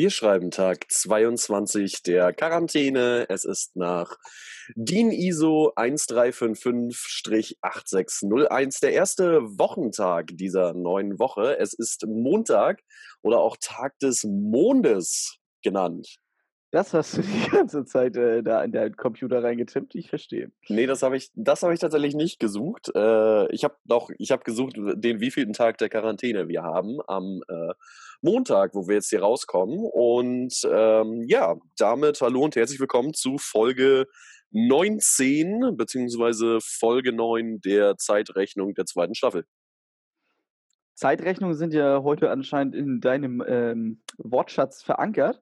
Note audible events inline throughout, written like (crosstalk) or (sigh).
Wir schreiben Tag 22 der Quarantäne. Es ist nach DIN ISO 1355-8601 der erste Wochentag dieser neuen Woche. Es ist Montag oder auch Tag des Mondes genannt. Das hast du (laughs) die ganze Zeit äh, da in deinen Computer reingetippt, ich verstehe. Nee, das habe ich, das habe ich tatsächlich nicht gesucht. Äh, ich habe doch, ich habe gesucht, den wievielten Tag der Quarantäne wir haben am äh, Montag, wo wir jetzt hier rauskommen. Und ähm, ja, damit hallo und herzlich willkommen zu Folge 19 beziehungsweise Folge 9 der Zeitrechnung der zweiten Staffel. Zeitrechnungen sind ja heute anscheinend in deinem ähm, Wortschatz verankert.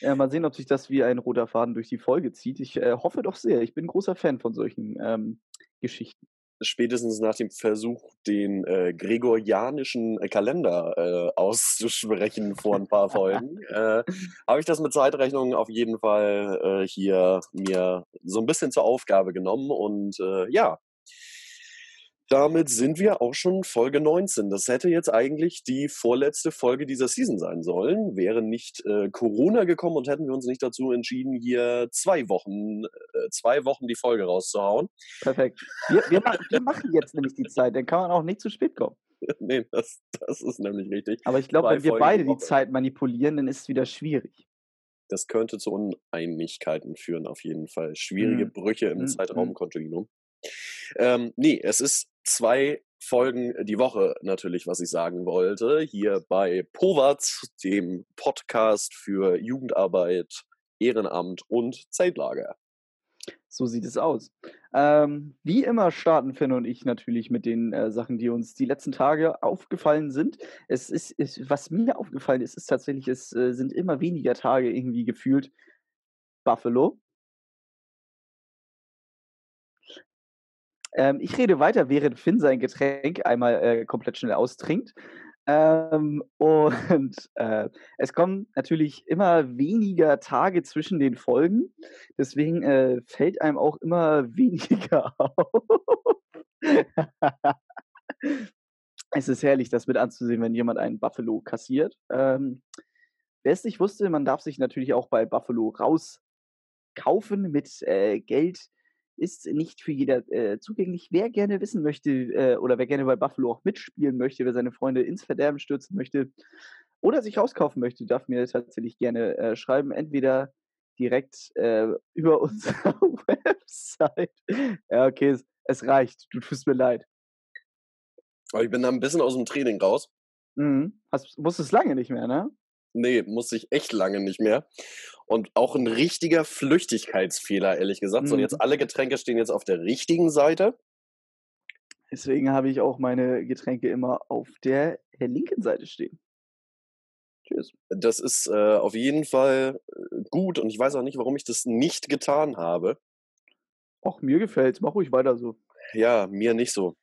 Äh, mal sehen, ob sich das wie ein roter Faden durch die Folge zieht. Ich äh, hoffe doch sehr. Ich bin großer Fan von solchen ähm, Geschichten. Spätestens nach dem Versuch, den äh, gregorianischen äh, Kalender äh, auszusprechen vor ein paar Folgen, äh, habe ich das mit Zeitrechnungen auf jeden Fall hier mir so ein bisschen zur Aufgabe genommen. Und ja, damit sind wir auch schon Folge 19. Das hätte jetzt eigentlich die vorletzte Folge dieser Season sein sollen. Wäre nicht äh, Corona gekommen und hätten wir uns nicht dazu entschieden, hier zwei Wochen, äh, zwei Wochen die Folge rauszuhauen. Perfekt. Wir, wir, wir, machen jetzt nämlich die Zeit, dann kann man auch nicht zu spät kommen. (laughs) nee, das, das ist nämlich richtig. Aber ich glaube, wenn wir Folgen beide die Zeit manipulieren, dann ist es wieder schwierig. Das könnte zu Uneinigkeiten führen, auf jeden Fall. Schwierige hm. Brüche im hm. Zeitraumkontinuum. Ähm, nee, es ist zwei Folgen die Woche natürlich, was ich sagen wollte. Hier bei Powat, dem Podcast für Jugendarbeit, Ehrenamt und Zeltlager. So sieht es aus. Ähm, wie immer starten Finn und ich natürlich mit den äh, Sachen, die uns die letzten Tage aufgefallen sind. Es ist, ist was mir aufgefallen ist, ist tatsächlich, es äh, sind immer weniger Tage irgendwie gefühlt Buffalo. Ähm, ich rede weiter, während Finn sein Getränk einmal äh, komplett schnell austrinkt. Ähm, und äh, es kommen natürlich immer weniger Tage zwischen den Folgen. Deswegen äh, fällt einem auch immer (laughs) weniger auf. es ist herrlich, das mit anzusehen, wenn jemand einen Buffalo kassiert. Ähm, Wer es nicht wusste, man darf sich natürlich auch bei Buffalo rauskaufen mit äh, Geld, ist nicht für jeder äh, zugänglich. Wer gerne wissen möchte äh, oder wer gerne bei Buffalo auch mitspielen möchte, wer seine Freunde ins Verderben stürzen möchte oder sich rauskaufen möchte, darf mir tatsächlich gerne äh, schreiben. Entweder direkt äh, über (laughs) unsere Website. Ja, okay, es, es, reicht. Du tust mir leid. Aber ich bin da ein bisschen aus dem Training raus. Mhm. Hast, wusstest lange nicht mehr, ne? Nee, muss ich echt lange nicht mehr. Und auch ein richtiger Flüchtigkeitsfehler, ehrlich gesagt. Mhm. So, jetzt alle Getränke stehen jetzt auf der richtigen Seite. Deswegen habe ich auch meine Getränke immer auf der linken Seite stehen. Tschüss. Das ist äh, auf jeden Fall äh, gut und ich weiß auch nicht, warum ich das nicht getan habe. Ach, mir gefällt's. Mach ruhig weiter so. Ja, mir nicht so.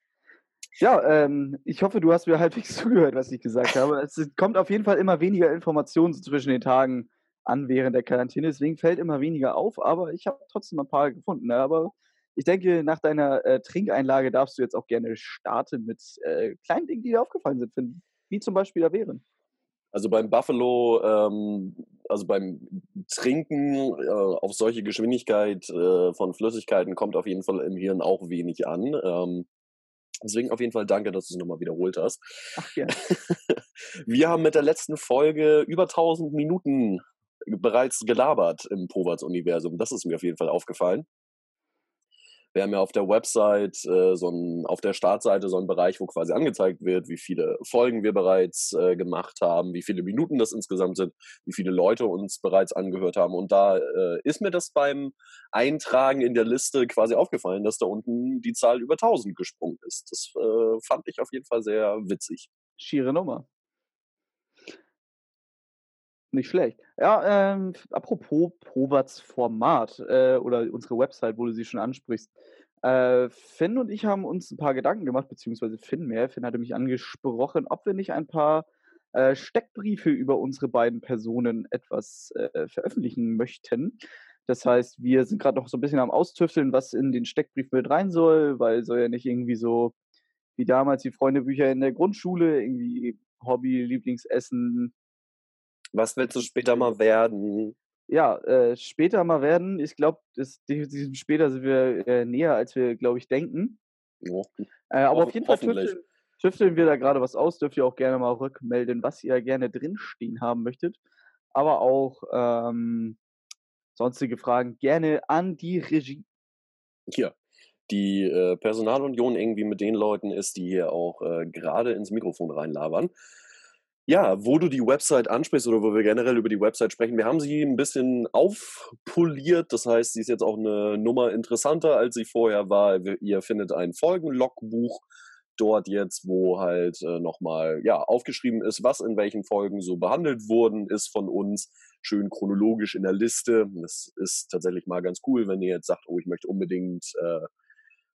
Ja, ähm, ich hoffe, du hast mir (laughs) halbwegs zugehört, was ich gesagt habe. Es kommt auf jeden Fall immer weniger Informationen zwischen den Tagen an während der Quarantäne. Deswegen fällt immer weniger auf, aber ich habe trotzdem ein paar gefunden. Ne? Aber ich denke, nach deiner äh, Trinkeinlage darfst du jetzt auch gerne starten mit äh, kleinen Dingen, die dir aufgefallen sind, finden. Wie zum Beispiel da wären. Also beim Buffalo, ähm, also beim Trinken äh, auf solche Geschwindigkeit äh, von Flüssigkeiten kommt auf jeden Fall im Hirn auch wenig an. Ähm, Deswegen auf jeden Fall danke, dass du es nochmal wiederholt hast. Ach ja. (laughs) Wir haben mit der letzten Folge über 1000 Minuten bereits gelabert im Povats-Universum. Das ist mir auf jeden Fall aufgefallen. Wir haben ja auf der Website, äh, so ein, auf der Startseite so einen Bereich, wo quasi angezeigt wird, wie viele Folgen wir bereits äh, gemacht haben, wie viele Minuten das insgesamt sind, wie viele Leute uns bereits angehört haben. Und da äh, ist mir das beim Eintragen in der Liste quasi aufgefallen, dass da unten die Zahl über 1000 gesprungen ist. Das äh, fand ich auf jeden Fall sehr witzig. Schiere Nummer. Nicht schlecht. Ja, ähm, apropos Probats Format äh, oder unsere Website, wo du sie schon ansprichst. Äh, Finn und ich haben uns ein paar Gedanken gemacht, beziehungsweise Finn mehr. Finn hatte mich angesprochen, ob wir nicht ein paar äh, Steckbriefe über unsere beiden Personen etwas äh, veröffentlichen möchten. Das heißt, wir sind gerade noch so ein bisschen am Austüfteln, was in den Steckbrief mit rein soll, weil soll ja nicht irgendwie so wie damals die Freundebücher in der Grundschule, irgendwie Hobby, Lieblingsessen, Was willst du später mal werden? Ja, äh, später mal werden. Ich glaube, diesem später sind wir äh, näher, als wir, glaube ich, denken. Jo. Äh, aber Ho auf jeden Fall tüfteln, tüfteln wir da gerade was aus. Dürft ihr auch gerne mal rückmelden, was ihr gerne drinstehen haben möchtet. Aber auch ähm, sonstige Fragen gerne an die Regie. Ja, die äh, Personalunion irgendwie mit den Leuten ist, die hier auch äh, gerade ins Mikrofon reinlabern. Ja, wo du die Website ansprichst oder wo wir generell über die Website sprechen, wir haben sie ein bisschen aufpoliert. Das heißt, sie ist jetzt auch eine Nummer interessanter, als sie vorher war. Ihr findet ein Folgenlogbuch dort jetzt, wo halt äh, nochmal ja, aufgeschrieben ist, was in welchen Folgen so behandelt worden ist von uns. Schön chronologisch in der Liste. Das ist tatsächlich mal ganz cool, wenn ihr jetzt sagt, oh, ich möchte unbedingt äh,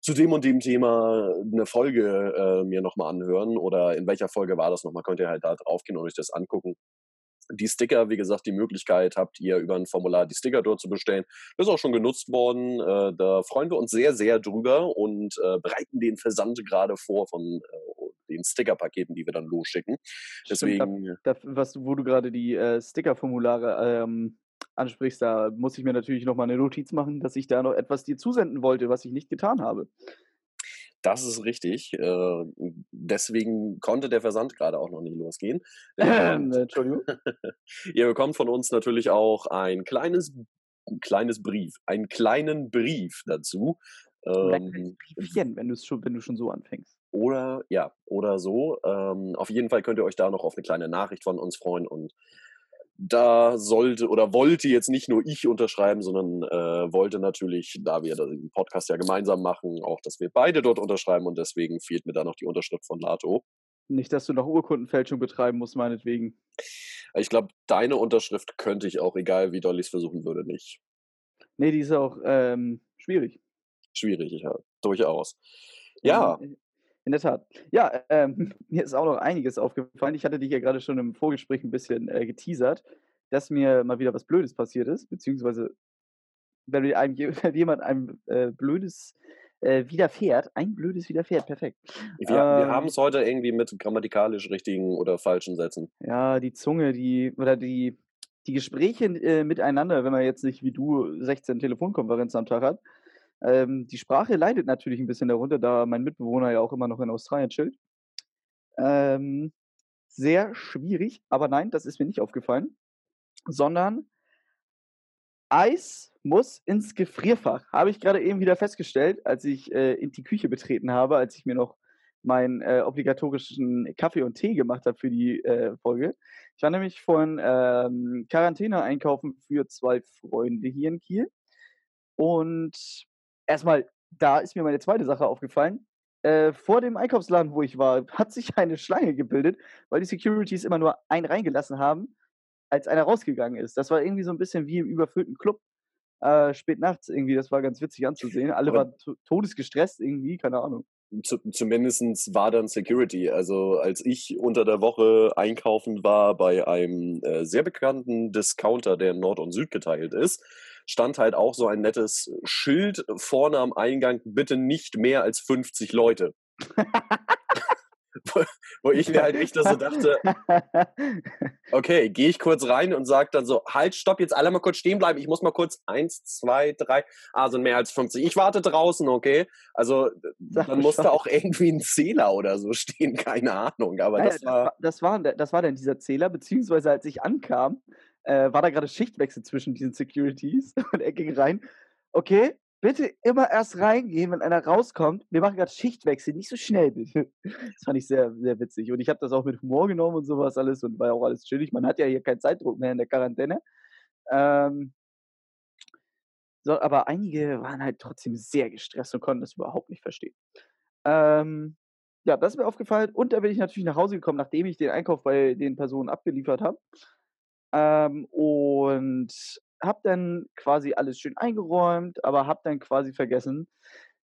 zu dem und dem Thema eine Folge äh, mir nochmal anhören oder in welcher Folge war das nochmal, könnt ihr halt da draufgehen und euch das angucken. Die Sticker, wie gesagt, die Möglichkeit habt ihr über ein Formular die Sticker dort zu bestellen. Das ist auch schon genutzt worden. Äh, da freuen wir uns sehr, sehr drüber und äh, bereiten den Versand gerade vor von äh, den Stickerpaketen, die wir dann losschicken. Stimmt, da, Deswegen, da, was, wo du gerade die äh, Sticker-Formulare ähm, ansprichst, da muss ich mir natürlich nochmal eine Notiz machen, dass ich da noch etwas dir zusenden wollte, was ich nicht getan habe. das ist richtig. Äh, deswegen konnte der Versand gerade auch noch nicht losgehen. (laughs) Ähm, bekommt Entschuldigung. (laughs) Ihr bekommt von uns natürlich auch ein kleines, ein kleines Brief, einen kleinen Brief dazu. Ähm, Briefchen, wenn, schon, wenn du schon so anfängst. oder ja, oder so. Ähm, auf jeden Fall könnt ihr euch da noch auf eine kleine Nachricht von uns freuen und da sollte oder wollte jetzt nicht nur ich unterschreiben, sondern äh, wollte natürlich, da wir den Podcast ja gemeinsam machen, auch, dass wir beide dort unterschreiben und deswegen fehlt mir da noch die Unterschrift von Lato. Nicht, dass du noch Urkundenfälschung betreiben musst, meinetwegen. Ich glaube, deine Unterschrift könnte ich auch, egal wie doll ich es versuchen würde, nicht. Nee, die ist auch ähm, schwierig. Schwierig, ja, durchaus. Ja, in der Tat. Ja, ähm, (laughs) mir ist auch noch einiges aufgefallen. Ich hatte dich ja gerade schon im Vorgespräch ein bisschen äh, geteasert, dass mir mal wieder was Blödes passiert ist, beziehungsweise wenn einem, (laughs) wenn jemand einem äh, Blödes äh, widerfährt, ein Blödes widerfährt, perfekt. wir, wir haben Ähm, es heute irgendwie mit grammatikalisch richtigen oder falschen Sätzen. ja, die Zunge, die, oder die, die Gespräche äh, miteinander, wenn man jetzt nicht wie du 16 Telefonkonferenzen am Tag hat, ähm, die Sprache leidet natürlich ein bisschen darunter, da mein Mitbewohner ja auch immer noch in Australien chillt. Ähm, sehr schwierig, aber nein, das ist mir nicht aufgefallen, sondern Eis muss ins Gefrierfach. Habe ich gerade eben wieder festgestellt, als ich äh, in die Küche betreten habe, als ich mir noch meinen äh, obligatorischen Kaffee und Tee gemacht habe für die äh, Folge. Ich war nämlich von ähm, Quarantäne einkaufen für zwei Freunde hier in Kiel. Und erstmal, da ist mir meine zweite Sache aufgefallen. Äh, vor dem Einkaufsladen, wo ich war, hat sich (laughs) eine Schlange gebildet, weil die Securities immer nur einen reingelassen haben, als einer rausgegangen ist. Das war irgendwie so ein bisschen wie im überfüllten Club. Äh, spät nachts irgendwie, das war ganz witzig anzusehen. Alle Aber waren to todesgestresst irgendwie, keine Ahnung. zu, zumindest war dann Security. Also als ich unter der Woche einkaufen war bei einem äh, sehr bekannten Discounter, der in Nord und Süd geteilt ist, stand halt auch so ein nettes Schild vorne am Eingang, bitte nicht mehr als 50 Leute. wo, wo ich mir halt echt so dachte, okay, gehe ich kurz rein und sage dann so, halt, stopp, jetzt alle mal kurz stehen bleiben. Ich muss mal kurz eins, zwei, drei, ah, sind mehr als 50. Ich warte draußen, okay? Also dann musste auch irgendwie ein Zähler oder so stehen, (laughs) keine Ahnung. Aber Naja, das war, das, war, das war dann dieser Zähler, beziehungsweise als ich ankam, äh, war da gerade Schichtwechsel zwischen diesen Securities (laughs) und er ging rein. Okay, bitte immer erst reingehen, wenn einer rauskommt. Wir machen gerade Schichtwechsel, nicht so schnell bitte. (laughs) Das fand ich sehr, sehr witzig. Und ich habe das auch mit Humor genommen und sowas alles und war auch alles chillig. Man hat ja hier keinen Zeitdruck mehr in der Quarantäne. Ähm, so, aber einige waren halt trotzdem sehr gestresst und konnten das überhaupt nicht verstehen. Ähm, ja, das ist mir aufgefallen. Und da bin ich natürlich nach Hause gekommen, nachdem ich den Einkauf bei den Personen abgeliefert habe. Ähm, und habe dann quasi alles schön eingeräumt, aber habe dann quasi vergessen,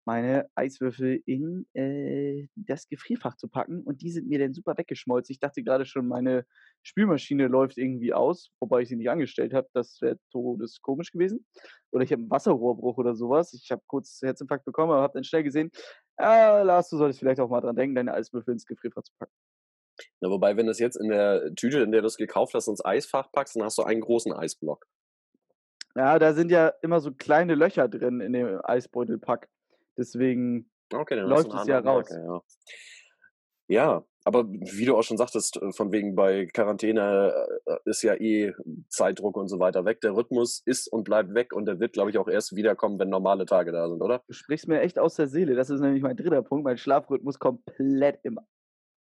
meine Eiswürfel in äh, das Gefrierfach zu packen. Und die sind mir dann super weggeschmolzen. Ich dachte gerade schon, meine Spülmaschine läuft irgendwie aus, wobei ich sie nicht angestellt habe. Das wäre todeskomisch gewesen. Oder ich habe einen Wasserrohrbruch oder sowas. Ich habe kurz Herzinfarkt bekommen, aber habe dann schnell gesehen, ah, Lars, du solltest vielleicht auch mal dran denken, deine Eiswürfel ins Gefrierfach zu packen. Ja, wobei, wenn du es jetzt in der Tüte, in der du es gekauft hast, ins Eisfach packst, dann hast du einen großen Eisblock. Ja, da sind ja immer so kleine Löcher drin in dem Eisbeutelpack. Deswegen Okay, läuft es ja raus. Marke, ja. Ja, aber wie du auch schon sagtest, äh, von wegen bei Quarantäne, äh, äh, ist ja eh Zeitdruck und so weiter weg. Der Rhythmus ist und bleibt weg und der wird, glaube ich, auch erst wiederkommen, wenn normale Tage da sind, oder? Du sprichst mir echt aus der Seele. Das ist nämlich mein dritter Punkt. Mein Schlafrhythmus komplett im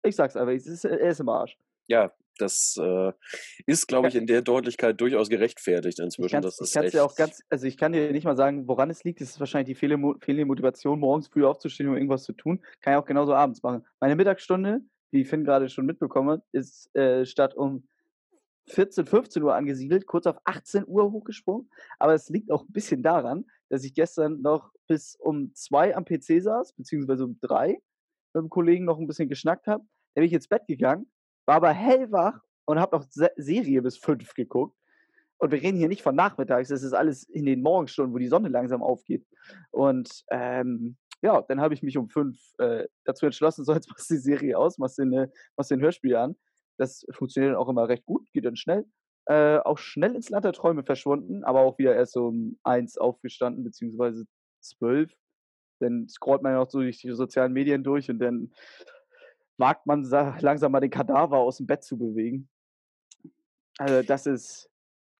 ich sag's einfach, es ist er ist im Arsch. Ja, das, äh, ist, glaube Ja. ich, in der Deutlichkeit durchaus gerechtfertigt inzwischen. ich ist kann's dir auch ganz also, ich kann dir nicht mal sagen, woran es liegt. Es ist wahrscheinlich die fehlende fehlende Motivation, morgens früh aufzustehen, um irgendwas zu tun. Kann ich auch genauso abends machen. Meine Mittagsstunde, wie Finn grade schon mitbekommen hat, ist, äh, statt um 14, 15:00 angesiedelt, kurz auf 18:00 hochgesprungen. Aber es liegt auch 'n bisschen daran, dass ich gestern noch bis um 2 am PC saß, beziehungsweise um 3 mit'm Kollegen noch 'n bisschen geschnackt habe. Dann bin ich ins Bett gegangen, war aber hellwach und habe noch Se Serie bis 5 geguckt. Und wir reden hier nicht von nachmittags, das ist alles in den Morgenstunden, wo die Sonne langsam aufgeht. Und, ähm, ja, dann habe ich mich um 5, äh, dazu entschlossen: (laughs) „So, jetzt machst du die Serie aus, machst dir 'ne machst dir 'n Hörspiel an.“ Das funktioniert dann auch immer recht gut, geht dann schnell. Äh, auch schnell ins Land der Träume verschwunden, aber auch wieder erst um 1 aufgestanden, beziehungsweise 12. Dann scrollt man ja auch so durch die sozialen Medien durch und dann wagt man sa (laughs) langsam mal den Kadaver aus'm Bett zu bewegen. Also, das ist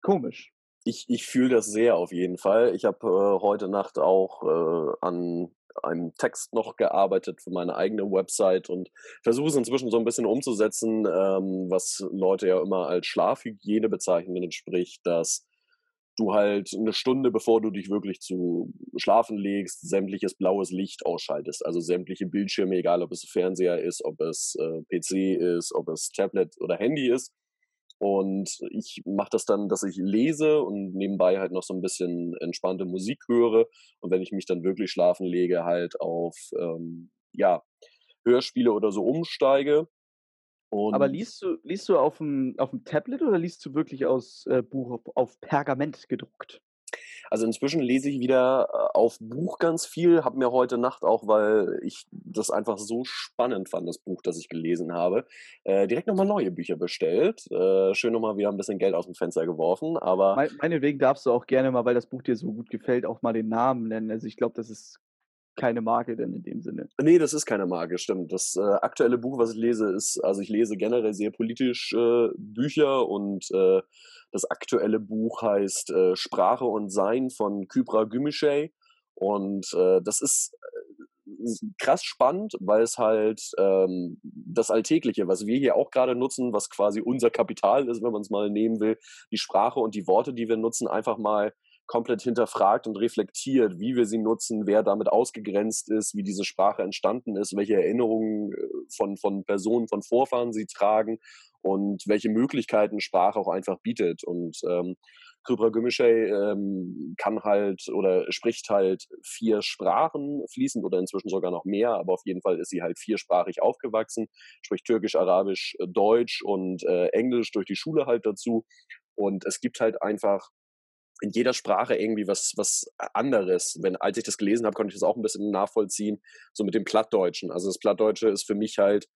komisch. Ich ich fühle das sehr auf jeden Fall. Ich habe, äh, heute Nacht auch, äh, an einem Text noch gearbeitet für meine eigene Website und versuche es inzwischen so 'n bisschen umzusetzen, ähm, was Leute ja immer als Schlafhygiene bezeichnen, sprich, dass du halt 'ne Stunde, bevor du dich wirklich zu schlafen legst, sämtliches blaues Licht ausschaltest. Also, sämtliche Bildschirme, egal ob es Fernseher ist, ob es, äh, PC ist, ob es Tablet oder Handy ist. Und ich mache das dann, dass ich lese und nebenbei halt noch so 'n bisschen entspannte Musik höre. Und wenn ich mich dann wirklich schlafen lege, halt auf, ähm, ja, Hörspiele oder so umsteige. Aber Und liest du liest du auf'm auf'm Tablet oder liest du wirklich aus, äh, Buch auf auf Pergament gedruckt? Also, inzwischen lese ich wieder, äh, auf Buch ganz viel, habe mir heute Nacht auch, weil ich das einfach so spannend fand, das Buch, das ich gelesen habe, äh, direkt noch mal neue Bücher bestellt. Äh, schön noch mal wieder 'n bisschen Geld aus'm Fenster geworfen, aber Mei meinetwegen darfst du auch gerne mal, weil das Buch dir so gut gefällt, auch mal den Namen nennen. Also, ich glaube, das ist keine Marke dann in dem Sinne. Ne, das ist keine Marke, stimmt. Das, äh, aktuelle Buch, was ich lese, ist also, ich lese generell sehr politisch, äh, Bücher und, äh, das aktuelle Buch heißt, äh, „Sprache und Sein“ von Kübra Gümüşay. Und, äh, das ist, äh, krass spannend, weil es halt, ähm, das Alltägliche, was wir hier auch grade nutzen, was quasi unser Kapital ist, wenn man's mal nehmen will, die Sprache und die Worte, die wir nutzen, einfach mal komplett hinterfragt und reflektiert, wie wir sie nutzen, wer damit ausgegrenzt ist, wie diese Sprache entstanden ist, welche Erinnerungen, äh, von von Personen, von Vorfahren sie tragen und welche Möglichkeiten Sprache auch einfach bietet. Und, ähm, Kübra Gümüşay, ähm, kann halt oder spricht halt 4 Sprachen fließend oder inzwischen sogar noch mehr, aber auf jeden Fall ist sie halt viersprachig aufgewachsen, spricht Türkisch, Arabisch, äh, Deutsch und, äh, Englisch durch die Schule halt dazu. Und es gibt halt einfach in jeder Sprache irgendwie was was a anderes. Wenn als ich das gelesen habe, konnte ich das auch 'n bisschen nachvollziehen, so mit dem Plattdeutschen. Also, das Plattdeutsche ist für mich halt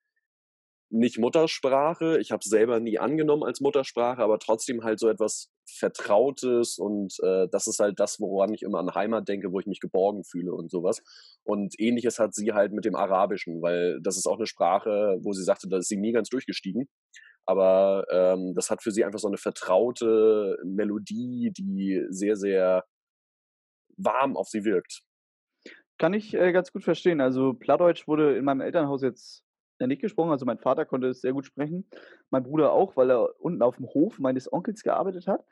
nicht Muttersprache. Ich habe es selber nie angenommen als Muttersprache, aber trotzdem halt so etwas Vertrautes und, äh, das ist halt das, woran ich immer an Heimat denke, wo ich mich geborgen fühle und so was. Und Ähnliches hat sie halt mit dem Arabischen, weil das ist auch 'ne Sprache, wo sie sagte, da ist sie nie ganz durchgestiegen. Aber, ähm, das hat für sie einfach so 'ne vertraute Melodie, die sehr, sehr warm auf sie wirkt. Kann ich, äh, ganz gut verstehen. Also, Plattdeutsch wurde in meinem Elternhaus jetzt, äh, nicht gesprochen. Also, mein Vater konnte es sehr gut sprechen, mein Bruder auch, weil er unten auf'm Hof meines Onkels gearbeitet hat.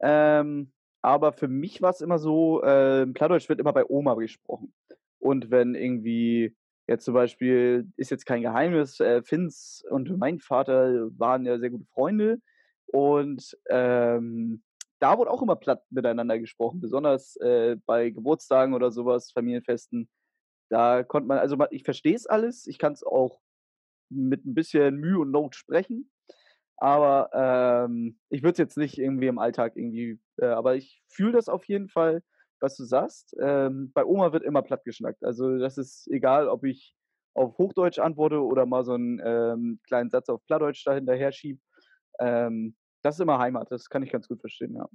Ähm, aber für mich war's immer so, ähm, Plattdeutsch wird immer bei Oma gesprochen. Und wenn irgendwie jetzt zum Beispiel ist jetzt kein Geheimnis, äh, Finns und mein Vater waren ja sehr gute Freunde und, ähm, da wurde auch immer platt miteinander gesprochen, besonders, äh, bei Geburtstagen oder so was, Familienfesten. Da konnte man also, ich verstehe es alles. Ich kann's auch mit 'n bisschen Mühe und Not sprechen, aber, ähm, ich würde es jetzt nicht irgendwie im Alltag irgendwie äh, aber ich fühle das auf jeden Fall, was du sagst. Ähm, bei Oma wird immer platt geschnackt. Also, das ist egal, ob ich auf Hochdeutsch antworte oder mal so einen ähm, kleinen Satz auf Plattdeutsch dahinterher schiebe. Ähm, das ist immer Heimat, das kann ich ganz gut verstehen, ja.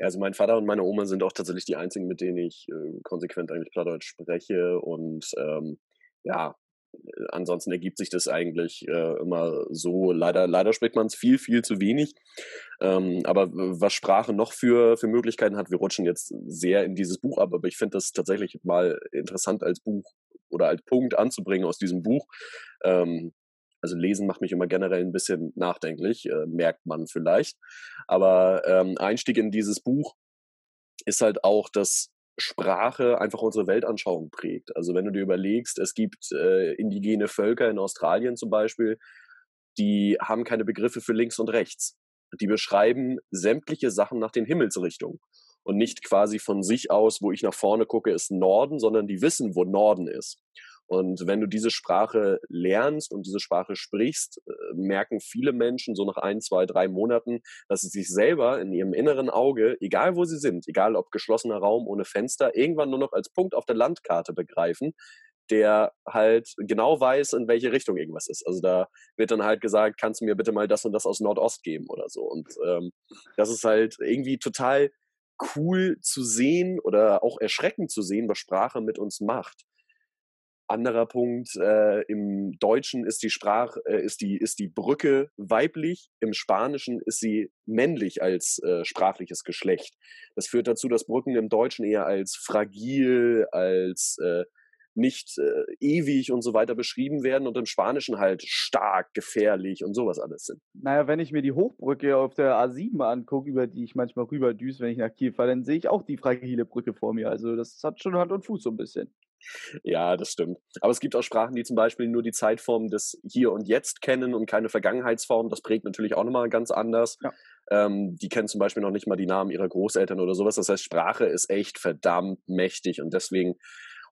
Also mein Vater und meine Oma sind auch tatsächlich die einzigen, mit denen ich äh, konsequent eigentlich Plattdeutsch spreche und ähm, ja, ansonsten ergibt sich das eigentlich äh, immer so. Leider, leider spricht man es viel, viel zu wenig. Ähm, aber was Sprache noch für, für Möglichkeiten hat, wir rutschen jetzt sehr in dieses Buch ab, aber ich finde das tatsächlich mal interessant als Buch oder als Punkt anzubringen aus diesem Buch. Ähm, also lesen macht mich immer generell ein bisschen nachdenklich, äh, merkt man vielleicht. Aber ähm, Einstieg in dieses Buch ist halt auch, dass Sprache einfach unsere Weltanschauung prägt. Also wenn du dir überlegst, es gibt äh, indigene Völker in Australien zum Beispiel, die haben keine Begriffe für links und rechts. Die beschreiben sämtliche Sachen nach den Himmelsrichtungen und nicht quasi von sich aus, wo ich nach vorne gucke, ist Norden, sondern die wissen, wo Norden ist. Und wenn du diese Sprache lernst und diese Sprache sprichst, äh, merken viele Menschen so nach ein, zwei, drei Monaten, dass sie sich selber in ihrem inneren Auge, egal wo sie sind, egal ob geschlossener Raum ohne Fenster, irgendwann nur noch als Punkt auf der Landkarte begreifen, der halt genau weiß, in welche Richtung irgendwas ist. Also da wird dann halt gesagt, kannst du mir bitte mal das und das aus Nordost geben oder so. Und ähm, das ist halt irgendwie total cool zu sehen oder auch erschreckend zu sehen, was Sprache mit uns macht. Anderer Punkt, äh, im Deutschen ist die Sprache, äh, ist, die, ist die Brücke weiblich, im Spanischen ist sie männlich als äh, sprachliches Geschlecht. Das führt dazu, dass Brücken im Deutschen eher als fragil, als äh, nicht äh, ewig und so weiter beschrieben werden und im Spanischen halt stark, gefährlich und sowas alles sind. Naja, wenn ich mir die Hochbrücke auf der A7 angucke, über die ich manchmal rüberdüse, wenn ich nach Kiel fahre, dann sehe ich auch die fragile Brücke vor mir. Also das hat schon Hand und Fuß so ein bisschen. Ja, das stimmt. Aber es gibt auch Sprachen, die zum Beispiel nur die Zeitform des Hier und Jetzt kennen und keine Vergangenheitsform. Das prägt natürlich auch nochmal ganz anders. Ja. Ähm, die kennen zum Beispiel noch nicht mal die Namen ihrer Großeltern oder sowas. Das heißt, Sprache ist echt verdammt mächtig und deswegen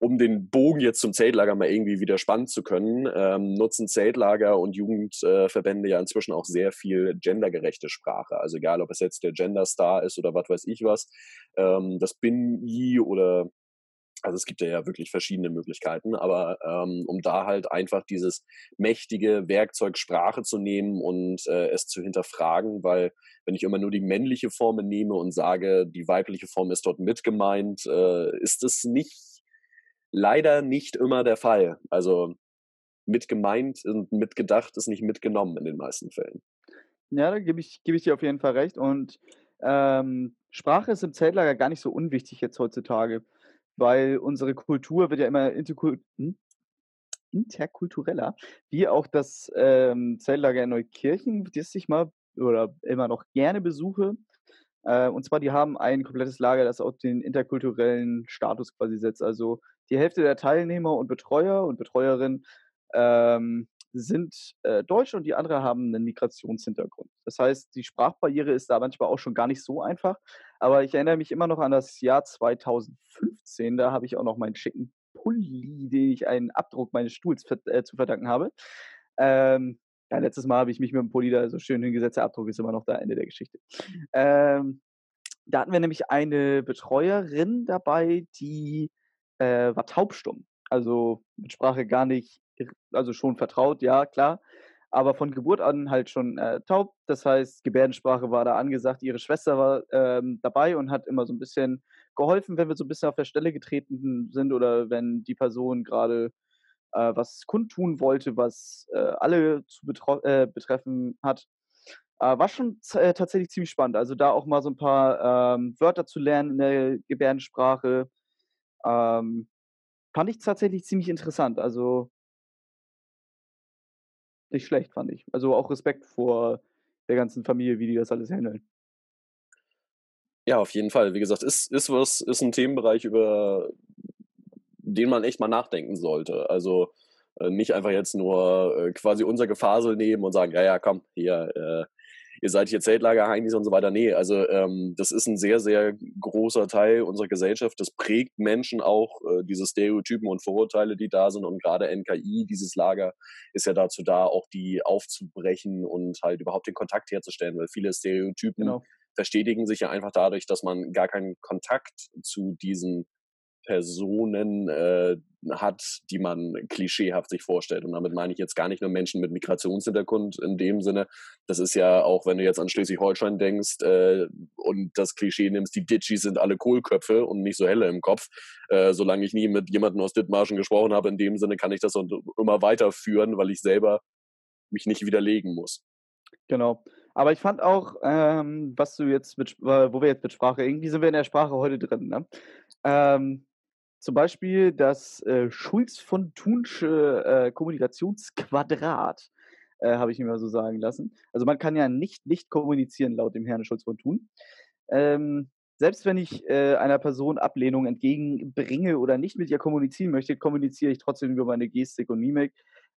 um den Bogen jetzt zum Zeltlager mal irgendwie wieder spannen zu können, ähm, nutzen Zeltlager und Jugendverbände äh, ja inzwischen auch sehr viel gendergerechte Sprache. Also egal, ob es jetzt der Genderstar ist oder was weiß ich was, ähm, das Bin-I oder also es gibt ja, wirklich verschiedene Möglichkeiten, aber ähm, um da halt einfach dieses mächtige Werkzeug Sprache zu nehmen und äh, es zu hinterfragen, weil wenn ich immer nur die männliche Form nehme und sage, die weibliche Form ist dort mit gemeint, äh, ist es nicht leider nicht immer der Fall. Also mit gemeint und mit gedacht ist nicht mitgenommen in den meisten Fällen. Ja, da gebe ich, gebe ich dir auf jeden Fall recht. Und ähm, Sprache ist im Zeltlager gar nicht so unwichtig jetzt heutzutage weil unsere Kultur wird ja immer hm? interkultureller, wie auch das ähm, Zeltlager in Neukirchen, das ich mal oder immer noch gerne besuche. Äh, und zwar, die haben ein komplettes Lager, das auf den interkulturellen Status quasi setzt. Also die Hälfte der Teilnehmer und Betreuer und Betreuerinnen ähm, sind äh, Deutsch und die anderen haben einen Migrationshintergrund. Das heißt, die Sprachbarriere ist da manchmal auch schon gar nicht so einfach. Aber ich erinnere mich immer noch an das Jahr 2015. Da habe ich auch noch meinen schicken Pulli, den ich einen Abdruck meines Stuhls äh, zu verdanken habe. Ähm, ja, letztes Mal habe ich mich mit dem Pulli da so schön hingesetzt. Der Abdruck ist immer noch da, Ende der Geschichte. Ähm, da hatten wir nämlich eine Betreuerin dabei, die äh, war taubstumm. Also mit Sprache gar nicht also schon vertraut, ja, klar, aber von Geburt an halt schon äh, taub. Das heißt, Gebärdensprache war da angesagt. Ihre Schwester war ähm, dabei und hat immer so ein bisschen geholfen, wenn wir so ein bisschen auf der Stelle getreten sind oder wenn die Person gerade äh, was kundtun wollte, was äh, alle zu äh, betreffen hat. Äh, war schon äh, tatsächlich ziemlich spannend. Also da auch mal so ein paar ähm, Wörter zu lernen in der Gebärdensprache. Ähm, fand ich tatsächlich ziemlich interessant. Also nicht schlecht, fand ich. Also auch Respekt vor der ganzen Familie, wie die das alles handeln. Ja, auf jeden Fall. Wie gesagt, ist, ist was, ist ein Themenbereich, über den man echt mal nachdenken sollte. Also äh, nicht einfach jetzt nur äh, quasi unser Gefasel nehmen und sagen, ja, ja, komm, hier, äh, ihr seid hier Zeltlager-Heinis und so weiter. Nee, also ähm, das ist ein sehr, sehr großer Teil unserer Gesellschaft. Das prägt Menschen auch, äh, diese Stereotypen und Vorurteile, die da sind. Und gerade NKI, dieses Lager, ist ja dazu da, auch die aufzubrechen und halt überhaupt den Kontakt herzustellen, weil viele Stereotypen genau. verstetigen sich ja einfach dadurch, dass man gar keinen Kontakt zu diesen Personen äh, hat, die man klischeehaft sich vorstellt. Und damit meine ich jetzt gar nicht nur Menschen mit Migrationshintergrund in dem Sinne. Das ist ja auch, wenn du jetzt an Schleswig-Holstein denkst äh, und das Klischee nimmst, die Ditchis sind alle Kohlköpfe und nicht so helle im Kopf. Äh, solange ich nie mit jemandem aus Dithmarschen gesprochen habe, in dem Sinne kann ich das immer weiterführen, weil ich selber mich nicht widerlegen muss. Genau. Aber ich fand auch, ähm, was du jetzt mit, wo wir jetzt mit Sprache, irgendwie sind wir in der Sprache heute drin, ne? Ähm, zum Beispiel das äh, Schulz von Thunsche äh, Kommunikationsquadrat, äh, habe ich mir mal so sagen lassen. Also man kann ja nicht nicht kommunizieren laut dem Herrn Schulz von Thun. Ähm, selbst wenn ich äh, einer Person Ablehnung entgegenbringe oder nicht mit ihr kommunizieren möchte, kommuniziere ich trotzdem über meine Gestik und Mimik.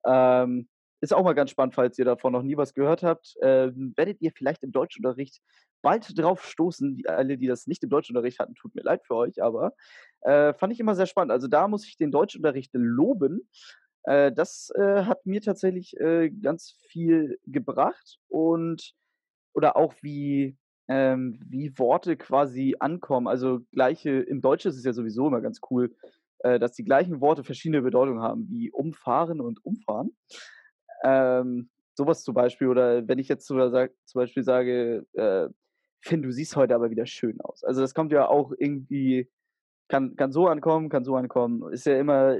Ähm, ist auch mal ganz spannend, falls ihr davon noch nie was gehört habt. Ähm, werdet ihr vielleicht im Deutschunterricht bald drauf stoßen. Die, alle, die das nicht im Deutschunterricht hatten, tut mir leid für euch, aber äh, fand ich immer sehr spannend. Also da muss ich den Deutschunterricht loben. Äh, das äh, hat mir tatsächlich äh, ganz viel gebracht und oder auch wie ähm, wie Worte quasi ankommen. Also gleiche im Deutschen ist es ja sowieso immer ganz cool, äh, dass die gleichen Worte verschiedene Bedeutungen haben, wie umfahren und umfahren. Ähm, sowas zum Beispiel, oder wenn ich jetzt zum Beispiel sage, äh, Finn, du siehst heute aber wieder schön aus. Also das kommt ja auch irgendwie, kann, kann so ankommen, kann so ankommen. Ist ja immer,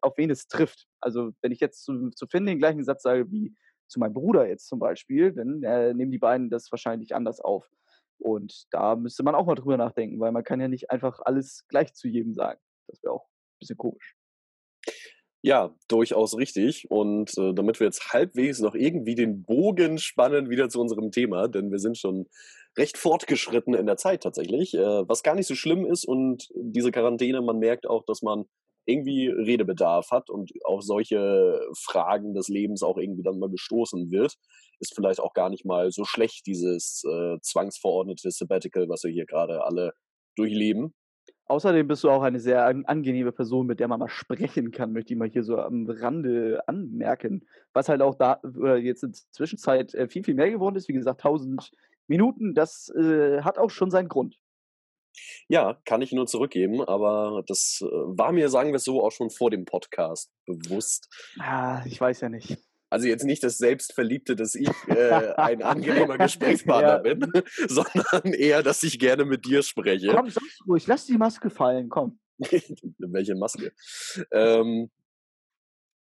auf wen es trifft. Also wenn ich jetzt zu, zu Finn den gleichen Satz sage wie zu meinem Bruder jetzt zum Beispiel, dann äh, nehmen die beiden das wahrscheinlich anders auf. Und da müsste man auch mal drüber nachdenken, weil man kann ja nicht einfach alles gleich zu jedem sagen. Das wäre auch ein bisschen komisch. Ja, durchaus richtig. Und äh, damit wir jetzt halbwegs noch irgendwie den Bogen spannen wieder zu unserem Thema, denn wir sind schon recht fortgeschritten in der Zeit tatsächlich, äh, was gar nicht so schlimm ist. Und diese Quarantäne, man merkt auch, dass man irgendwie Redebedarf hat und auf solche Fragen des Lebens auch irgendwie dann mal gestoßen wird, ist vielleicht auch gar nicht mal so schlecht, dieses äh, zwangsverordnete Sabbatical, was wir hier gerade alle durchleben. Außerdem bist du auch eine sehr angenehme Person, mit der man mal sprechen kann, möchte ich mal hier so am Rande anmerken. Was halt auch da oder jetzt in der Zwischenzeit äh, viel, viel mehr geworden ist. Wie gesagt, 1000 Minuten, das äh, hat auch schon seinen Grund. Ja, kann ich nur zurückgeben, aber das äh, war mir, sagen wir es so, auch schon vor dem Podcast bewusst. Ah, ich weiß ja nicht. Also jetzt nicht das Selbstverliebte, dass ich (laughs) äh, ein angenehmer Gesprächspartner bin, (laughs) sondern eher, dass ich gerne mit dir spreche. Komm, sag's ruhig, lass die Maske fallen, komm. (laughs) Welche Maske? Ähm,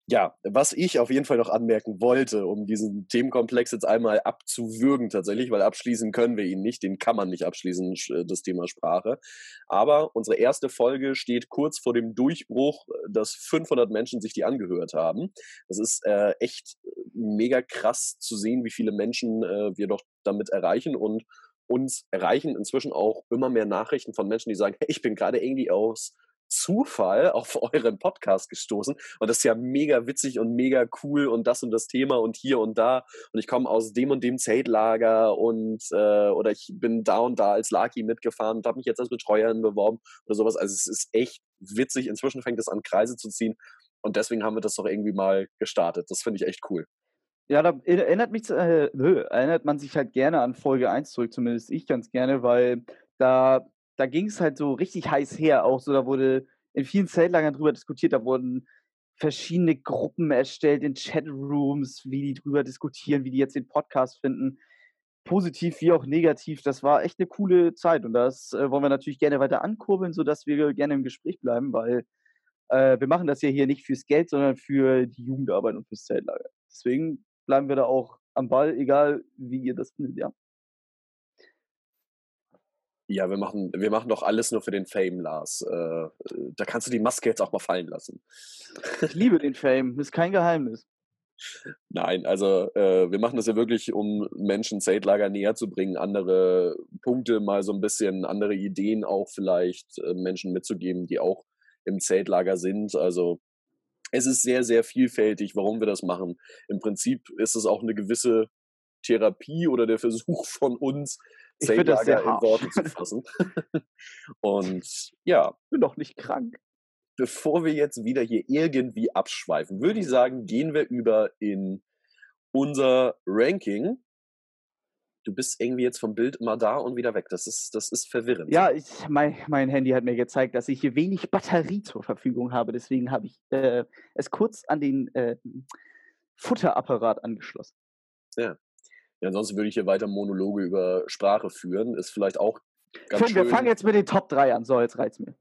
ja, was ich auf jeden Fall noch anmerken wollte, um diesen Themenkomplex jetzt einmal abzuwürgen tatsächlich, weil abschließen können wir ihn nicht, den kann man nicht abschließen, äh, das Thema Sprache. Aber unsere erste Folge steht kurz vor dem Durchbruch, dass 500 Menschen sich die angehört haben. Das ist äh, echt mega krass zu sehen, wie viele Menschen äh, wir doch damit erreichen und uns erreichen inzwischen auch immer mehr Nachrichten von Menschen, die sagen, hey, ich bin gerade irgendwie aus Zufall auf (laughs) euren Podcast gestoßen und das ist ja mega witzig und mega cool und das und das Thema und hier und da und ich komme aus dem und dem Zeltlager und äh, oder ich bin da und da als Laki mitgefahren und habe mich jetzt als Betreuerin beworben oder sowas. Also es ist echt witzig. Inzwischen fängt es an, Kreise zu ziehen und deswegen haben wir das doch irgendwie mal gestartet. Das finde ich echt cool. Ja, da erinnert, mich, äh, erinnert man sich halt gerne an Folge 1 zurück, zumindest ich ganz gerne, weil da da ging es halt so richtig heiß her. Auch so, da wurde in vielen Zeltlagern drüber diskutiert, da wurden verschiedene Gruppen erstellt in Chatrooms, wie die drüber diskutieren, wie die jetzt den Podcast finden. Positiv wie auch negativ. Das war echt eine coole Zeit und das äh, wollen wir natürlich gerne weiter ankurbeln, sodass wir gerne im Gespräch bleiben, weil äh, wir machen das ja hier nicht fürs Geld, sondern für die Jugendarbeit und fürs Zeltlager. Deswegen bleiben wir da auch am Ball, egal wie ihr das findet, ja. Ja, wir machen, wir machen doch alles nur für den Fame, Lars. Äh, da kannst du die Maske jetzt auch mal fallen lassen. Ich liebe den Fame, ist kein Geheimnis. Nein, also äh, wir machen das ja wirklich, um Menschen Zeltlager näher zu bringen, andere Punkte, mal so ein bisschen andere Ideen auch vielleicht äh, Menschen mitzugeben, die auch im Zeltlager sind. Also es ist sehr, sehr vielfältig, warum wir das machen. Im Prinzip ist es auch eine gewisse Therapie oder der Versuch von uns, Zeltlager in Worte zu fassen. (laughs) Und ja. Bin doch nicht krank. Bevor wir jetzt wieder hier irgendwie abschweifen, würde ich sagen, gehen wir über in unser Ranking. du bist irgendwie jetzt vom Bild immer da und wieder weg. Das ist, das ist verwirrend. Ja, ich, mein, mein Handy hat mir gezeigt, dass ich hier wenig Batterie zur Verfügung habe. Deswegen habe ich äh, es kurz an den äh, Futterapparat angeschlossen. Ja. Ja. Ansonsten würde ich hier weiter Monologe über Sprache führen. Ist vielleicht auch ganz Finn, schön. wir fangen jetzt mit den Top 3 an. So, jetzt reizt mir.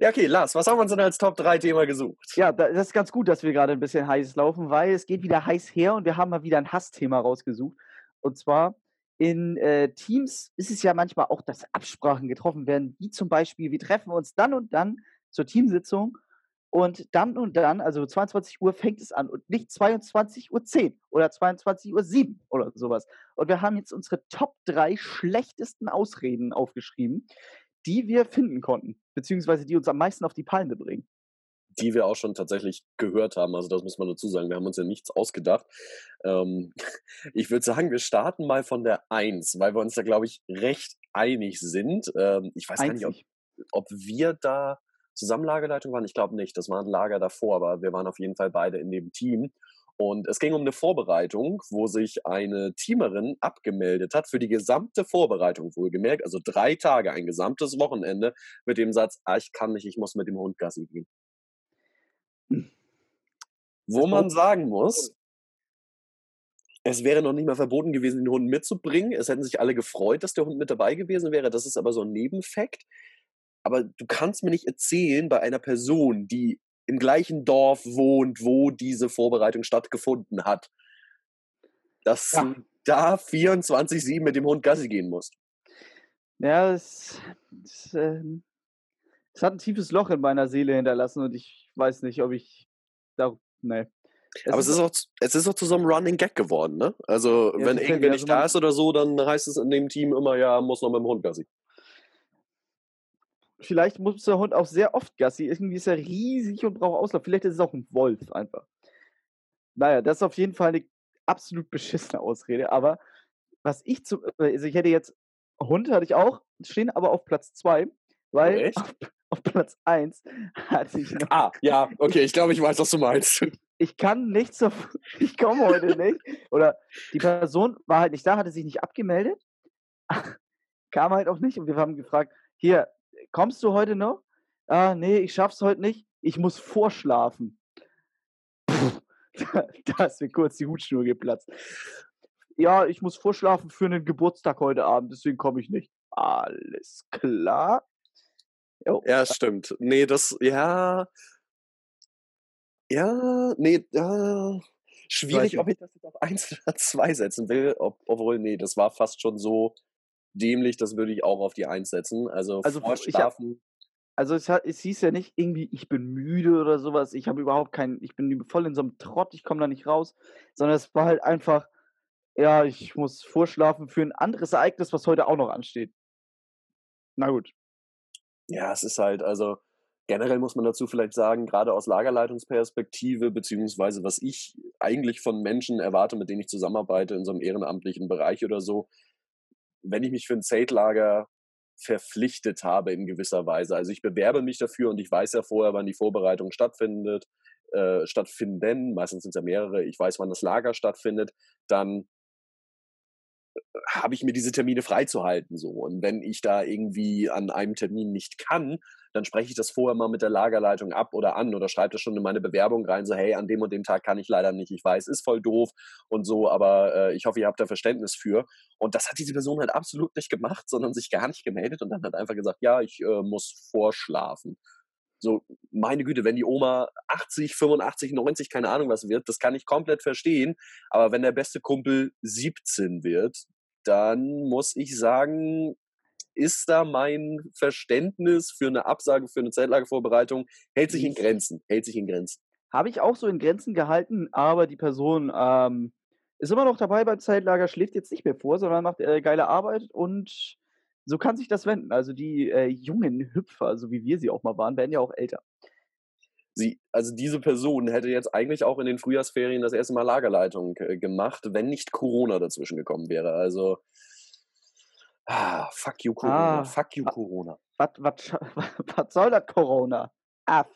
Ja, okay, Lars, was haben wir uns denn als Top 3 Thema gesucht? Ja, das ist ganz gut, dass wir gerade ein bisschen heiß laufen, weil es geht wieder heiß her und wir haben mal wieder ein Hassthema rausgesucht. Und zwar in äh, Teams ist es ja manchmal auch, dass Absprachen getroffen werden, wie zum Beispiel, wir treffen uns dann und dann zur Teamsitzung und dann und dann, also 22 Uhr fängt es an und nicht 22 Uhr 10 oder 22 Uhr 7 oder sowas. Und wir haben jetzt unsere Top 3 schlechtesten Ausreden aufgeschrieben, die wir finden konnten, beziehungsweise die uns am meisten auf die Palme bringen die wir auch schon tatsächlich gehört haben. Also das muss man dazu sagen. Wir haben uns ja nichts ausgedacht. Ähm, (laughs) ich würde sagen, wir starten mal von der Eins, weil wir uns da, glaube ich, recht einig sind. Ähm, ich weiß Einzig. gar nicht, ob, ob wir da zusammen Lagerleitung waren. Ich glaube nicht. Das war ein Lager davor, aber wir waren auf jeden Fall beide in dem Team. Und es ging um eine Vorbereitung, wo sich eine Teamerin abgemeldet hat für die gesamte Vorbereitung, wohlgemerkt, also drei Tage, ein gesamtes Wochenende mit dem Satz, ah, ich kann nicht, ich muss mit dem Hund Gassi gehen. Wo man sagen muss, es wäre noch nicht mal verboten gewesen, den Hund mitzubringen. Es hätten sich alle gefreut, dass der Hund mit dabei gewesen wäre. Das ist aber so ein Nebenfakt. Aber du kannst mir nicht erzählen, bei einer Person, die im gleichen Dorf wohnt, wo diese Vorbereitung stattgefunden hat, dass ja. du da 24-7 mit dem Hund Gassi gehen musst. Ja, es, es, äh, es hat ein tiefes Loch in meiner Seele hinterlassen und ich weiß nicht, ob ich da nee. Es aber ist es ist, auch, es ist auch zu so einem Running Gag geworden, ne? Also, ja, wenn irgendwer nicht da ist oder so, dann heißt es in dem Team immer, ja, muss noch mit dem Hund Gassi. Vielleicht muss der Hund auch sehr oft Gassi. Irgendwie ist er riesig und braucht Auslauf. Vielleicht ist es auch ein Wolf einfach. Naja, das ist auf jeden Fall eine absolut (laughs) beschissene Ausrede. Aber was ich zu. Also, ich hätte jetzt. Hund hatte ich auch stehen, aber auf Platz 2. Weil auf, auf Platz 1 hatte ich noch. Ah, ja, okay, ich glaube, ich weiß, was du meinst. Ich kann nicht so. (laughs) Ich komme heute nicht. Oder die Person war halt nicht da, hatte sich nicht abgemeldet. (laughs) Kam halt auch nicht und wir haben gefragt: Hier, kommst du heute noch? Ah, nee, ich schaff's heute nicht. Ich muss vorschlafen. (laughs) da, da ist mir kurz die Hutschnur geplatzt. Ja, ich muss vorschlafen für einen Geburtstag heute Abend, deswegen komme ich nicht. Alles klar. Jo. Ja, stimmt. Nee, das, ja. Ja, nee, ja. Schwierig, ob ich das jetzt auf 1 (laughs) oder 2 setzen will. Ob, obwohl, nee, das war fast schon so dämlich, das würde ich auch auf die 1 setzen. Also, also vorschlafen. Also es, hat, es hieß ja nicht irgendwie, ich bin müde oder sowas, ich habe überhaupt keinen, ich bin voll in so einem Trott, ich komme da nicht raus, sondern es war halt einfach, ja, ich muss vorschlafen für ein anderes Ereignis, was heute auch noch ansteht. Na gut. Ja, es ist halt, also generell muss man dazu vielleicht sagen, gerade aus Lagerleitungsperspektive, beziehungsweise was ich eigentlich von Menschen erwarte, mit denen ich zusammenarbeite in so einem ehrenamtlichen Bereich oder so, wenn ich mich für ein Zeltlager verpflichtet habe in gewisser Weise. Also ich bewerbe mich dafür und ich weiß ja vorher, wann die Vorbereitung stattfindet, äh, stattfinden. Meistens sind es ja mehrere. Ich weiß, wann das Lager stattfindet. Dann habe ich mir diese Termine freizuhalten so und wenn ich da irgendwie an einem Termin nicht kann, dann spreche ich das vorher mal mit der Lagerleitung ab oder an oder schreibe das schon in meine Bewerbung rein so hey an dem und dem Tag kann ich leider nicht ich weiß ist voll doof und so aber äh, ich hoffe ihr habt da Verständnis für und das hat diese Person halt absolut nicht gemacht sondern sich gar nicht gemeldet und dann hat einfach gesagt ja ich äh, muss vorschlafen so, meine Güte, wenn die Oma 80, 85, 90, keine Ahnung was wird, das kann ich komplett verstehen. Aber wenn der beste Kumpel 17 wird, dann muss ich sagen, ist da mein Verständnis für eine Absage, für eine Zeltlagervorbereitung, hält sich in Grenzen, hält sich in Grenzen. Habe ich auch so in Grenzen gehalten, aber die Person ähm, ist immer noch dabei beim Zeltlager, schläft jetzt nicht mehr vor, sondern macht äh, geile Arbeit und so kann sich das wenden. Also die äh, jungen Hüpfer, so wie wir sie auch mal waren, werden ja auch älter. Sie, also diese Person hätte jetzt eigentlich auch in den Frühjahrsferien das erste Mal Lagerleitung äh, gemacht, wenn nicht Corona dazwischen gekommen wäre. Also ah, fuck you Corona, ah, fuck you Corona. (laughs) Was soll das Corona? Aff.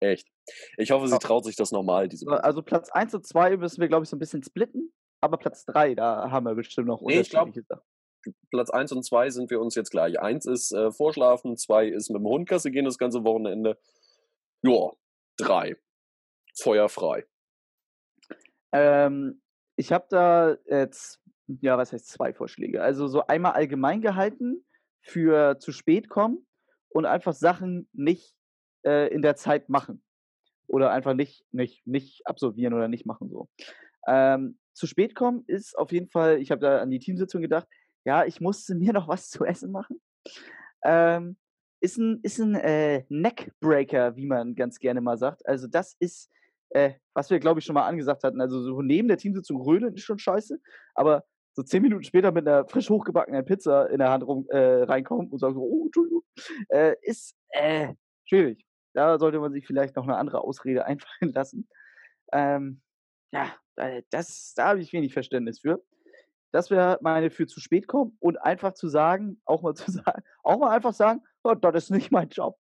Echt. Ich hoffe, sie traut sich das. Diese also Platz 1 und 2 müssen wir, glaube ich, so ein bisschen splitten. aber Platz 3, da haben wir bestimmt noch Nee, ich glaube, unterschiedliche Sachen. Platz 1 und 2 sind wir uns jetzt gleich. 1 ist äh, Vorschlafen, 2 ist mit dem Hund Gassi gehen das ganze Wochenende. Ja, 3. Feuerfrei. Ähm, ich habe da jetzt, ja, was heißt zwei Vorschläge? Also so einmal allgemein gehalten für zu spät kommen und einfach Sachen nicht äh, in der Zeit machen. Oder einfach nicht, nicht, nicht absolvieren oder nicht machen so. Ähm, zu spät kommen ist auf jeden Fall, ich habe da an die Teamsitzung gedacht, ja, ich musste (laughs) mir noch was zu essen machen. Ähm, ist ein, ist ein äh, Neckbreaker, wie man ganz gerne mal sagt. Also das ist, äh, was wir, glaube ich, schon mal angesagt hatten. Also so neben der Teamsitzung rödeln ist schon scheiße, aber so zehn Minuten später mit einer frisch hochgebackenen Pizza in der Hand rum, äh, reinkommen und sagen so, oh, Entschuldigung, äh, ist äh, schwierig. Da sollte man sich vielleicht noch eine andere Ausrede (laughs) einfallen lassen. Ähm, ja, das, da habe ich wenig Verständnis für. Das wäre meine für zu spät kommen und einfach zu sagen, auch mal zu (laughs) sagen, auch mal einfach sagen, oh, das ist nicht mein Job.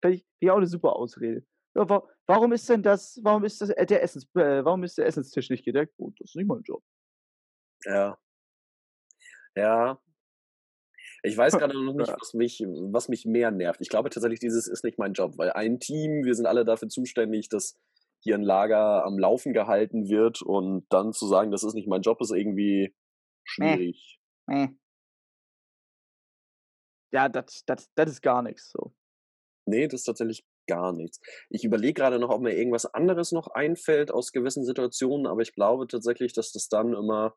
Finde ich, ich auch eine super Ausrede. Ja, wa warum ist denn das, warum ist das, äh, der Essens, äh, warum ist der Essenstisch nicht gedeckt? Oh, das ist nicht mein Job. Ja. Ja. Ich weiß gerade noch nicht, was mich, was mich mehr nervt. Ich glaube tatsächlich, dieses ist nicht mein Job, weil ein Team, wir sind alle dafür zuständig, dass hier ein Lager am Laufen gehalten wird und dann zu sagen, das ist nicht mein Job, ist irgendwie schwierig. Meh. Ja, das ist gar nichts so. Nee, das ist tatsächlich gar nichts. Ich überlege gerade noch, ob mir irgendwas anderes noch einfällt aus gewissen Situationen, aber ich glaube tatsächlich, dass das dann immer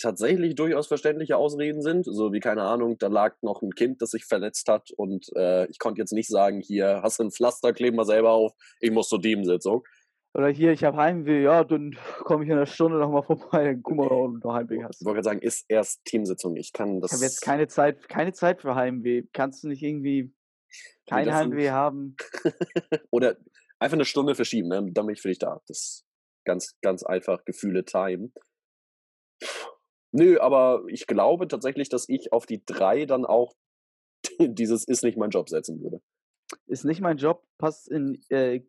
tatsächlich durchaus verständliche Ausreden sind, so wie keine Ahnung, da lag noch ein Kind, das sich verletzt hat und äh, ich konnte jetzt nicht sagen, hier hast du ein Pflaster, kleb mal selber auf, ich muss zur Teamsitzung. Oder hier, ich habe Heimweh, ja, dann komme ich in einer Stunde nochmal vorbei, guck mal, ob du Heimweh hast. Ich wollte gerade sagen, ist erst Teamsitzung. Ich kann das. Ich habe jetzt keine Zeit, keine Zeit für Heimweh. Kannst du nicht irgendwie kein Heimweh haben? (laughs) Oder einfach eine Stunde verschieben, ne? dann bin ich für dich da. Das ist ganz, ganz einfach Gefühle time. Nö, aber ich glaube tatsächlich, dass ich auf die drei dann auch (laughs) dieses ist nicht mein Job setzen würde. Ist nicht mein Job, passt in äh,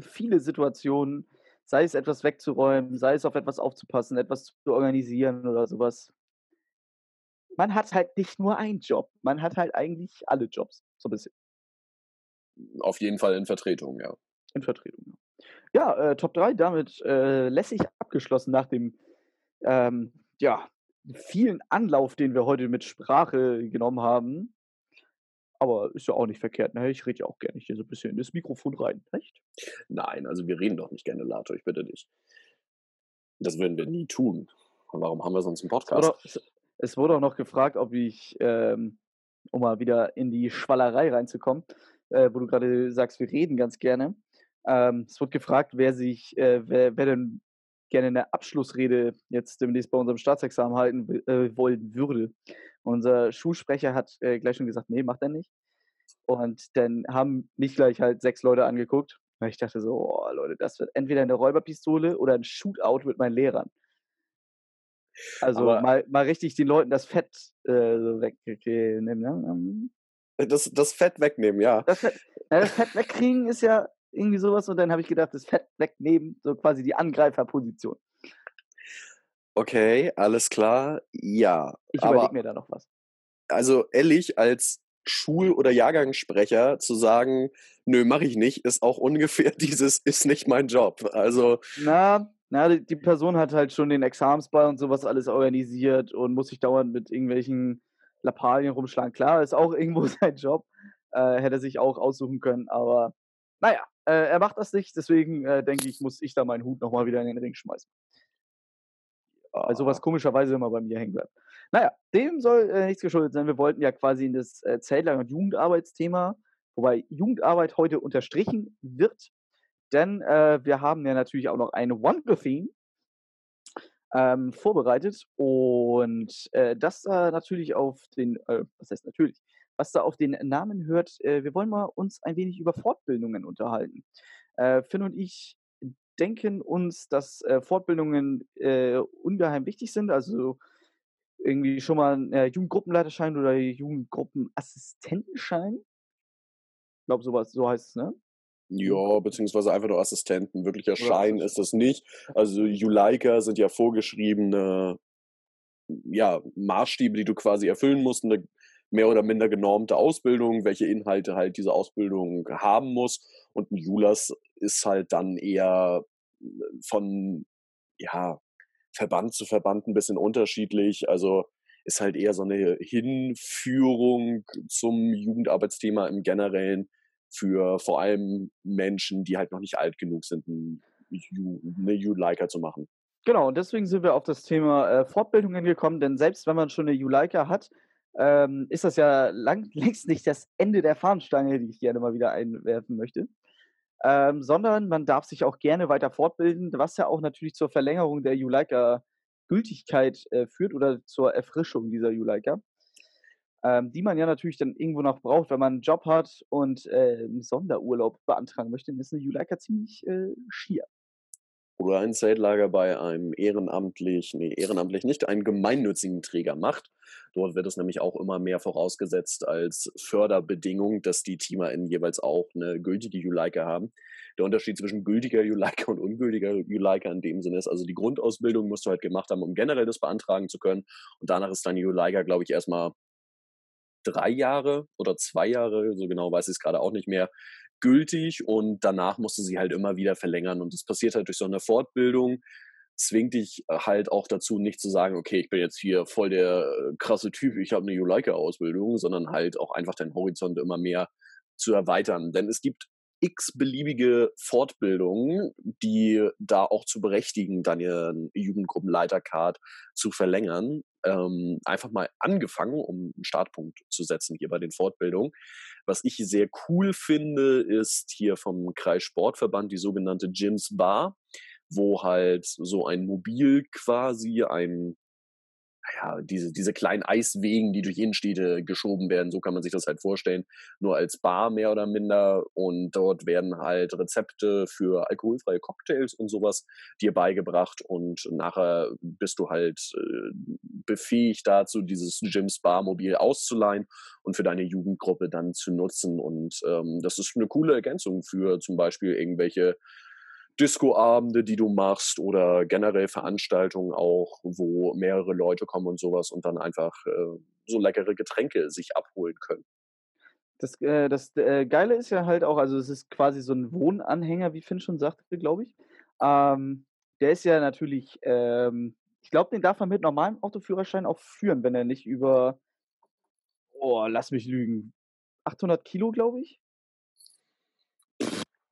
viele Situationen, sei es etwas wegzuräumen, sei es auf etwas aufzupassen, etwas zu organisieren oder sowas. Man hat halt nicht nur einen Job, man hat halt eigentlich alle Jobs, so ein bisschen. Auf jeden Fall in Vertretung, ja. In Vertretung, ja. Ja, äh, Top 3 damit äh, lässig abgeschlossen nach dem ähm, ja, vielen Anlauf, den wir heute mit Sprache genommen haben. Aber ist ja auch nicht verkehrt, ne? Ich rede ja auch gerne hier so ein bisschen in das Mikrofon rein, nicht? Nein, also wir reden doch nicht gerne Lato, ich bitte dich. Das würden wir nie tun. Warum haben wir sonst einen Podcast? Es wurde, es wurde auch noch gefragt, ob ich, ähm, um mal wieder in die Schwallerei reinzukommen, äh, wo du gerade sagst, wir reden ganz gerne. Ähm, es wurde gefragt, wer sich, äh, wer, wer denn gerne eine Abschlussrede jetzt demnächst bei unserem Staatsexamen halten äh, wollen würde. Unser Schulsprecher hat äh, gleich schon gesagt, nee, macht er nicht. Und dann haben mich gleich halt sechs Leute angeguckt. Und ich dachte so, oh, Leute, das wird entweder eine Räuberpistole oder ein Shootout mit meinen Lehrern. Also mal, mal richtig den Leuten das Fett äh, so wegnehmen. Ne? Das, das Fett wegnehmen, ja. Das Fett, na, das Fett wegkriegen ist ja irgendwie sowas. Und dann habe ich gedacht, das Fett wegnehmen, so quasi die Angreiferposition. Okay, alles klar. Ja. Ich überlege mir da noch was. Also ehrlich, als Schul- oder Jahrgangssprecher zu sagen, nö, mache ich nicht, ist auch ungefähr (laughs) dieses, ist nicht mein Job. Also. Na, na, die Person hat halt schon den Examensball und sowas alles organisiert und muss sich dauernd mit irgendwelchen Lappalien rumschlagen. Klar, ist auch (laughs) irgendwo sein Job. Äh, hätte sich auch aussuchen können, aber naja, äh, er macht das nicht, deswegen äh, denke ich, muss ich da meinen Hut nochmal wieder in den Ring schmeißen. Also was komischerweise immer bei mir hängen bleibt. Naja, dem soll äh, nichts geschuldet sein. Wir wollten ja quasi in das äh, Zeltlager- und Jugendarbeitsthema, wobei Jugendarbeit heute unterstrichen wird, denn äh, wir haben ja natürlich auch noch ein Wondertheme ähm, vorbereitet und äh, das da natürlich auf den, äh, was heißt natürlich, was da auf den Namen hört, äh, wir wollen mal uns ein wenig über Fortbildungen unterhalten. Äh, Finn und ich denken uns, dass äh, Fortbildungen äh, ungeheim wichtig sind. Also irgendwie schon mal ein äh, Jugendgruppenleiterschein oder Jugendgruppenassistentenschein. Ich glaube, sowas, so heißt es, ne? Ja, beziehungsweise einfach nur Assistenten. Wirklicher Schein ist das nicht. Also Juleika sind ja vorgeschriebene ja, Maßstäbe, die du quasi erfüllen musst, eine mehr oder minder genormte Ausbildung, welche Inhalte halt diese Ausbildung haben muss. Und ein Julas ist halt dann eher äh, von ja, Verband zu Verband ein bisschen unterschiedlich. Also ist halt eher so eine Hinführung zum Jugendarbeitsthema im Generellen für vor allem Menschen, die halt noch nicht alt genug sind, eine Juleika zu machen. Genau, und deswegen sind wir auf das Thema äh, Fortbildungen gekommen, denn selbst wenn man schon eine Juleika hat, ähm, ist das ja lang, (laughs) längst nicht das Ende der Fahnenstange, die ich gerne mal wieder einwerfen möchte. Ähm, sondern man darf sich auch gerne weiter fortbilden, was ja auch natürlich zur Verlängerung der Juleika Gültigkeit äh, führt oder zur Erfrischung dieser Juleika, ähm, die man ja natürlich dann irgendwo noch braucht, wenn man einen Job hat und äh, Sonderurlaub beantragen möchte, dann ist eine Juleika ziemlich äh, schier oder ein Zeltlager bei einem ehrenamtlich, nee, ehrenamtlich nicht, einen gemeinnützigen Träger macht. Dort wird es nämlich auch immer mehr vorausgesetzt als Förderbedingung, dass die TeamerInnen jeweils auch eine gültige Juleika haben. Der Unterschied zwischen gültiger Juleika und ungültiger Juleika in dem Sinne ist, also die Grundausbildung musst du halt gemacht haben, um generell das beantragen zu können. Und danach ist deine Juleika, glaube ich, erstmal drei Jahre oder zwei Jahre, so genau weiß ich es gerade auch nicht mehr, gültig und danach musst du sie halt immer wieder verlängern. Und das passiert halt durch so eine Fortbildung, zwingt dich äh, halt auch dazu, nicht zu sagen, okay, ich bin jetzt hier voll der äh, krasse Typ, ich habe eine Juleika-Ausbildung, sondern halt auch einfach deinen Horizont immer mehr zu erweitern. Denn es gibt x beliebige Fortbildungen, die da auch zu berechtigen, deine Jugendgruppenleitercard zu verlängern. Ähm, einfach mal angefangen, um einen Startpunkt zu setzen hier bei den Fortbildungen. Was ich sehr cool finde, ist hier vom Kreissportverband die sogenannte Gyms Bar, wo halt so ein Mobil quasi, ein ja, diese, diese kleinen Eiswegen, die durch Innenstädte geschoben werden, so kann man sich das halt vorstellen, nur als Bar mehr oder minder. Und dort werden halt Rezepte für alkoholfreie Cocktails und sowas dir beigebracht. Und nachher bist du halt äh, befähigt dazu, dieses Gyms Bar-Mobil auszuleihen und für deine Jugendgruppe dann zu nutzen. Und ähm, das ist eine coole Ergänzung für zum Beispiel irgendwelche Disco-Abende, die du machst oder generell Veranstaltungen auch, wo mehrere Leute kommen und sowas und dann einfach äh, so leckere Getränke sich abholen können. Das, äh, das äh, Geile ist ja halt auch, also es ist quasi so ein Wohnanhänger, wie Finn schon sagte, glaube ich. Ähm, der ist ja natürlich, ähm, ich glaube, den darf man mit normalem Autoführerschein auch führen, wenn er nicht über, oh, lass mich lügen, 800 Kilo, glaube ich.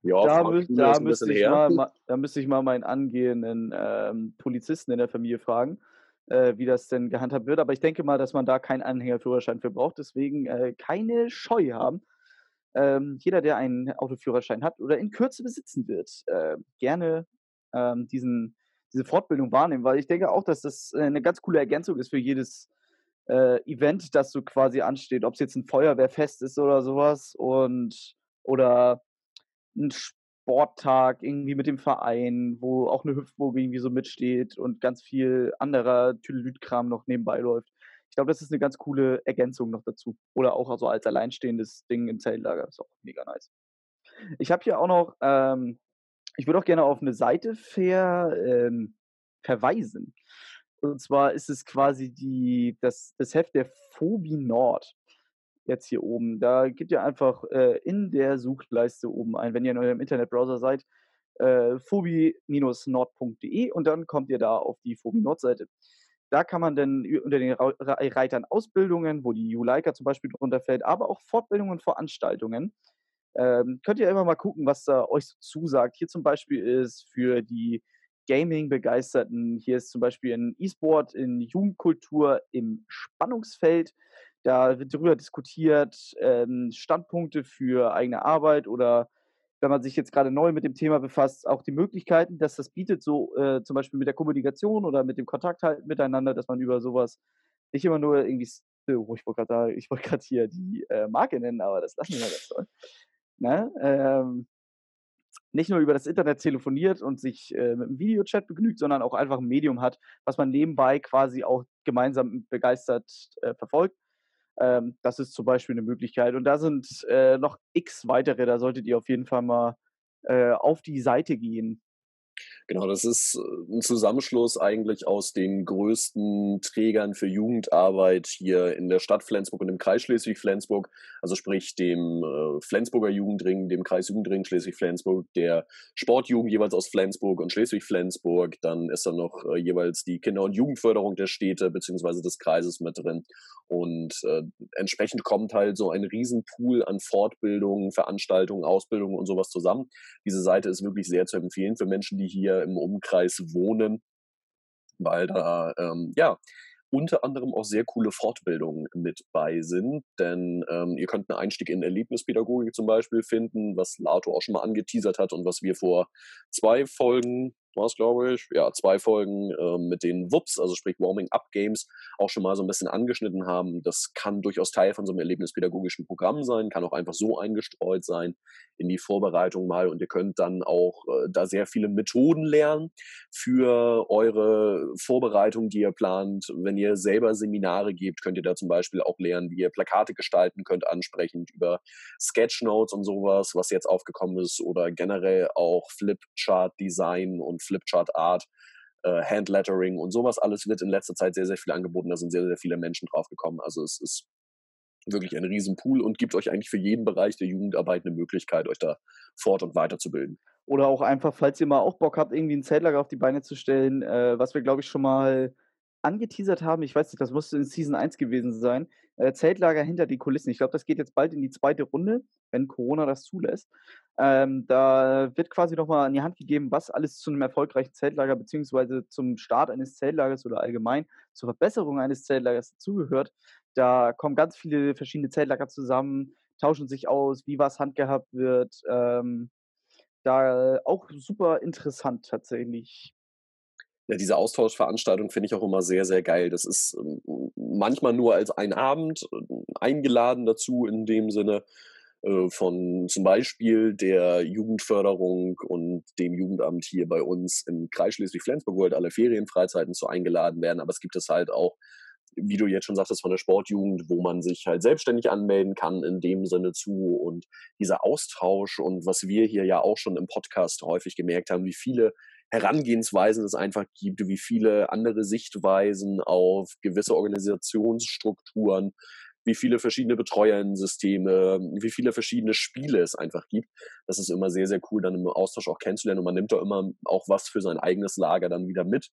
Ja, da, mü da, müsste ich mal, da müsste ich mal meinen angehenden ähm, Polizisten in der Familie fragen, äh, wie das denn gehandhabt wird. Aber ich denke mal, dass man da keinen Anhängerführerschein für braucht. Deswegen äh, keine Scheu haben. Ähm, jeder, der einen Autoführerschein hat oder in Kürze besitzen wird, äh, gerne ähm, diesen, diese Fortbildung wahrnehmen, weil ich denke auch, dass das äh, eine ganz coole Ergänzung ist für jedes äh, Event, das so quasi ansteht, ob es jetzt ein Feuerwehrfest ist oder sowas und oder ein Sporttag irgendwie mit dem Verein, wo auch eine Hüpfburg irgendwie so mitsteht und ganz viel anderer Tüdelüt-Kram noch nebenbei läuft. Ich glaube, das ist eine ganz coole Ergänzung noch dazu. Oder auch also als alleinstehendes Ding im Zeltlager. Ist auch mega nice. Ich habe hier auch noch, ähm, ich würde auch gerne auf eine Seite ver, ähm, verweisen. Und zwar ist es quasi die, das, das Heft der Phobie Nord jetzt hier oben. Da gebt ihr einfach äh, in der Suchleiste oben ein, wenn ihr in eurem Internetbrowser seid, äh, phobie-nord.de und dann kommt ihr da auf die Phobie Nord-Seite. Da kann man dann unter den Reitern Ausbildungen, wo die Juleika zum Beispiel drunter fällt, aber auch Fortbildungen und Veranstaltungen. Ähm, könnt ihr immer mal gucken, was da euch so zusagt. Hier zum Beispiel ist für die Gaming-Begeisterten, hier ist zum Beispiel ein E-Sport in Jugendkultur im Spannungsfeld. Da wird darüber diskutiert, ähm, Standpunkte für eigene Arbeit oder wenn man sich jetzt gerade neu mit dem Thema befasst, auch die Möglichkeiten, dass das bietet, so äh, zum Beispiel mit der Kommunikation oder mit dem Kontakt halt miteinander, dass man über sowas nicht immer nur irgendwie, oh, ich wollte gerade (laughs) ich hier die äh, Marke nennen, aber das lassen wir mal ganz toll. Ne? Ähm, nicht nur über das Internet telefoniert und sich äh, mit einem Videochat begnügt, sondern auch einfach ein Medium hat, was man nebenbei quasi auch gemeinsam begeistert äh, verfolgt. Ähm, das ist zum Beispiel eine Möglichkeit. Und da sind äh, noch x weitere, da solltet ihr auf jeden Fall mal äh, auf die Seite gehen? Genau, das ist äh, ein Zusammenschluss eigentlich aus den größten Trägern für Jugendarbeit hier in der Stadt Flensburg und im Kreis Schleswig-Flensburg, also sprich dem äh, Flensburger Jugendring, dem Kreis Jugendring Schleswig-Flensburg, der Sportjugend jeweils aus Flensburg und Schleswig-Flensburg. Dann ist da noch äh, jeweils die Kinder- und Jugendförderung der Städte bzw. des Kreises mit drin. Und äh, entsprechend kommt halt so ein Riesenpool an Fortbildungen, Veranstaltungen, Ausbildungen und sowas zusammen. Diese Seite ist wirklich sehr zu empfehlen für Menschen, die hier im Umkreis wohnen, weil da ähm, ja unter anderem auch sehr coole Fortbildungen mit bei sind. Denn ähm, ihr könnt einen Einstieg in Erlebnispädagogik zum Beispiel finden, was Lato auch schon mal angeteasert hat und was wir vor zwei Folgen war es, glaube ich, ja, zwei Folgen äh, mit den WUPs, also sprich Warming-Up-Games, auch schon mal so ein bisschen angeschnitten haben. Das kann durchaus Teil von so einem erlebnispädagogischen Programm sein, kann auch einfach so eingestreut sein in die Vorbereitung mal und ihr könnt dann auch äh, da sehr viele Methoden lernen für eure Vorbereitung, die ihr plant. Wenn ihr selber Seminare gebt, könnt ihr da zum Beispiel auch lernen, wie ihr Plakate gestalten könnt, ansprechend über Sketchnotes und sowas, was jetzt aufgekommen ist oder generell auch Flipchart-Design und Flipchart Art, äh, Handlettering und sowas alles wird in letzter Zeit sehr, sehr viel angeboten. Da sind sehr, sehr viele Menschen drauf gekommen. Also es ist wirklich ein Riesenpool und gibt euch eigentlich für jeden Bereich der Jugendarbeit eine Möglichkeit, euch da fort- und weiterzubilden. Oder auch einfach, falls ihr mal auch Bock habt, irgendwie ein Zeltlager auf die Beine zu stellen, äh, was wir, glaube ich, schon mal angeteasert haben, ich weiß nicht, das musste in Season 1 gewesen sein, äh, Zeltlager hinter die Kulissen. Ich glaube, das geht jetzt bald in die zweite Runde, wenn Corona das zulässt. Ähm, da wird quasi nochmal an die Hand gegeben, was alles zu einem erfolgreichen Zeltlager beziehungsweise zum Start eines Zeltlagers oder allgemein zur Verbesserung eines Zeltlagers dazugehört. Da kommen ganz viele verschiedene Zeltlager zusammen, tauschen sich aus, wie was handgehabt wird. Ähm, da auch super interessant tatsächlich. Ja, diese Austauschveranstaltung finde ich auch immer sehr, sehr geil. Das ist ähm, manchmal nur als ein Abend äh, eingeladen dazu in dem Sinne von zum Beispiel der Jugendförderung und dem Jugendamt hier bei uns im Kreis Schleswig-Flensburg, wo halt alle Ferienfreizeiten zu eingeladen werden. Aber es gibt es halt auch, wie du jetzt schon sagtest, von der Sportjugend, wo man sich halt selbstständig anmelden kann in dem Sinne zu. Und dieser Austausch und was wir hier ja auch schon im Podcast häufig gemerkt haben, wie viele Herangehensweisen es einfach gibt, wie viele andere Sichtweisen auf gewisse Organisationsstrukturen, wie viele verschiedene Betreuersysteme, wie viele verschiedene Spiele es einfach gibt. Das ist immer sehr, sehr cool, dann im Austausch auch kennenzulernen und man nimmt da immer auch was für sein eigenes Lager dann wieder mit.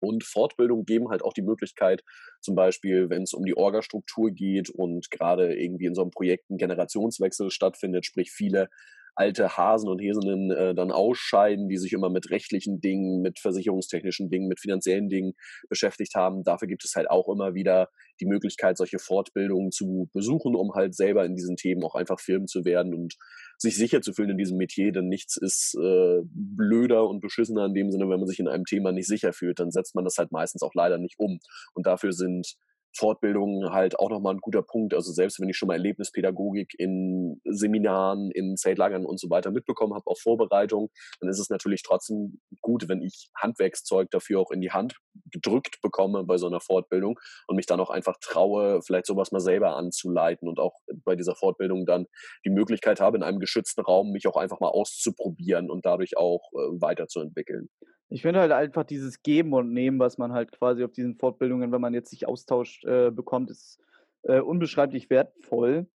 Und Fortbildung geben halt auch die Möglichkeit, zum Beispiel, wenn es um die Orgastruktur geht und gerade irgendwie in so einem Projekt ein Generationswechsel stattfindet, sprich viele alte Hasen und Häsinnen äh, dann ausscheiden, die sich immer mit rechtlichen Dingen, mit versicherungstechnischen Dingen, mit finanziellen Dingen beschäftigt haben. Dafür gibt es halt auch immer wieder die Möglichkeit, solche Fortbildungen zu besuchen, um halt selber in diesen Themen auch einfach Firmen zu werden und sich sicher zu fühlen in diesem Metier, denn nichts ist äh, blöder und beschissener in dem Sinne, wenn man sich in einem Thema nicht sicher fühlt, dann setzt man das halt meistens auch leider nicht um. Und dafür sind Fortbildungen halt auch nochmal ein guter Punkt. Also selbst wenn ich schon mal Erlebnispädagogik in Seminaren, in Zeltlagern und so weiter mitbekommen habe, auf Vorbereitung, dann ist es natürlich trotzdem gut, wenn ich Handwerkszeug dafür auch in die Hand gedrückt bekomme bei so einer Fortbildung und mich dann auch einfach traue, vielleicht sowas mal selber anzuleiten und auch bei dieser Fortbildung dann die Möglichkeit habe, in einem geschützten Raum mich auch einfach mal auszuprobieren und dadurch auch äh, weiterzuentwickeln. Ich finde halt einfach dieses Geben und Nehmen, was man halt quasi auf diesen Fortbildungen, wenn man jetzt sich austauscht, äh, bekommt, ist äh, unbeschreiblich wertvoll.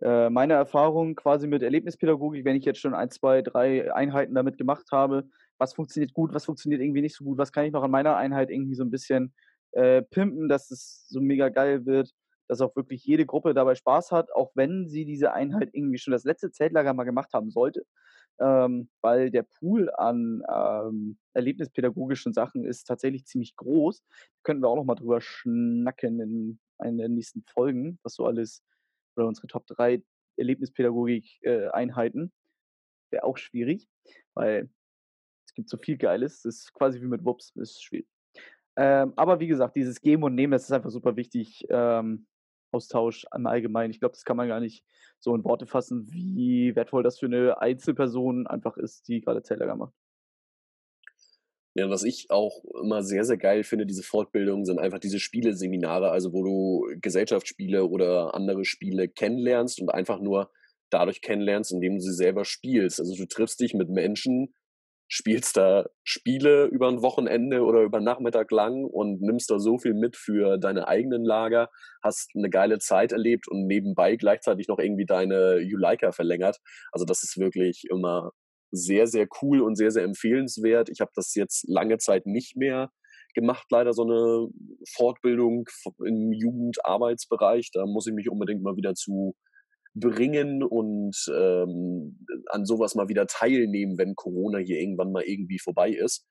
Äh, meine Erfahrung quasi mit Erlebnispädagogik, wenn ich jetzt schon ein, zwei, drei Einheiten damit gemacht habe, was funktioniert gut, was funktioniert irgendwie nicht so gut, was kann ich noch an meiner Einheit irgendwie so ein bisschen äh, pimpen, dass es so mega geil wird, dass auch wirklich jede Gruppe dabei Spaß hat, auch wenn sie diese Einheit irgendwie schon das letzte Zeltlager mal gemacht haben sollte ähm, weil der Pool an ähm, erlebnispädagogischen Sachen ist tatsächlich ziemlich groß. Könnten wir auch noch mal drüber schnacken in einer der nächsten Folgen, was so alles, oder unsere Top 3 Erlebnispädagogik-Einheiten. Äh, Wäre auch schwierig, weil es gibt so viel Geiles. Das ist quasi wie mit Wups, ist schwierig. Ähm, aber wie gesagt, dieses Geben und Nehmen, das ist einfach super wichtig. Ähm, Austausch im Allgemeinen. Ich glaube, das kann man gar nicht so in Worte fassen, wie wertvoll das für eine Einzelperson einfach ist, die gerade Zeltlager macht. Ja, was ich auch immer sehr, sehr geil finde, diese Fortbildungen, sind einfach diese Spieleseminare, also wo du Gesellschaftsspiele oder andere Spiele kennenlernst und einfach nur dadurch kennenlernst, indem du sie selber spielst. Also du triffst dich mit Menschen, spielst da Spiele über ein Wochenende oder über Nachmittag lang und nimmst da so viel mit für deine eigenen Lager, hast eine geile Zeit erlebt und nebenbei gleichzeitig noch irgendwie deine Juleika verlängert. Also das ist wirklich immer sehr, sehr cool und sehr, sehr empfehlenswert. Ich habe das jetzt lange Zeit nicht mehr gemacht, leider so eine Fortbildung im Jugendarbeitsbereich. Da muss ich mich unbedingt mal wieder zu bringen und ähm, an sowas mal wieder teilnehmen, wenn Corona hier irgendwann mal irgendwie vorbei ist.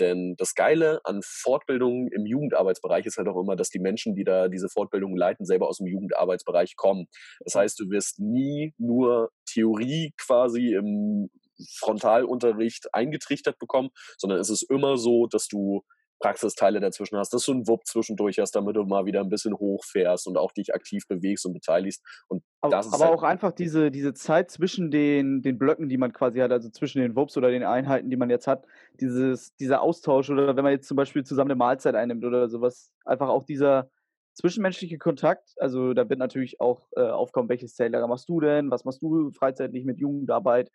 Denn das Geile an Fortbildungen im Jugendarbeitsbereich ist halt auch immer, dass die Menschen, die da diese Fortbildungen leiten, selber aus dem Jugendarbeitsbereich kommen. Das heißt, du wirst nie nur Theorie quasi im Frontalunterricht eingetrichtert bekommen, sondern es ist immer so, dass du Praxisteile dazwischen hast, dass du einen Wupp zwischendurch hast, damit du mal wieder ein bisschen hochfährst und auch dich aktiv bewegst und beteiligst. Und aber, das ist aber halt auch einfach diese, diese Zeit zwischen den, den Blöcken, die man quasi hat, also zwischen den Wupps oder den Einheiten, die man jetzt hat, dieses, dieser Austausch oder wenn man jetzt zum Beispiel zusammen eine Mahlzeit einnimmt oder sowas, einfach auch dieser zwischenmenschliche Kontakt, also da wird natürlich auch äh, aufkommen, welches Zeltlager machst du denn, was machst du freizeitlich mit Jugendarbeit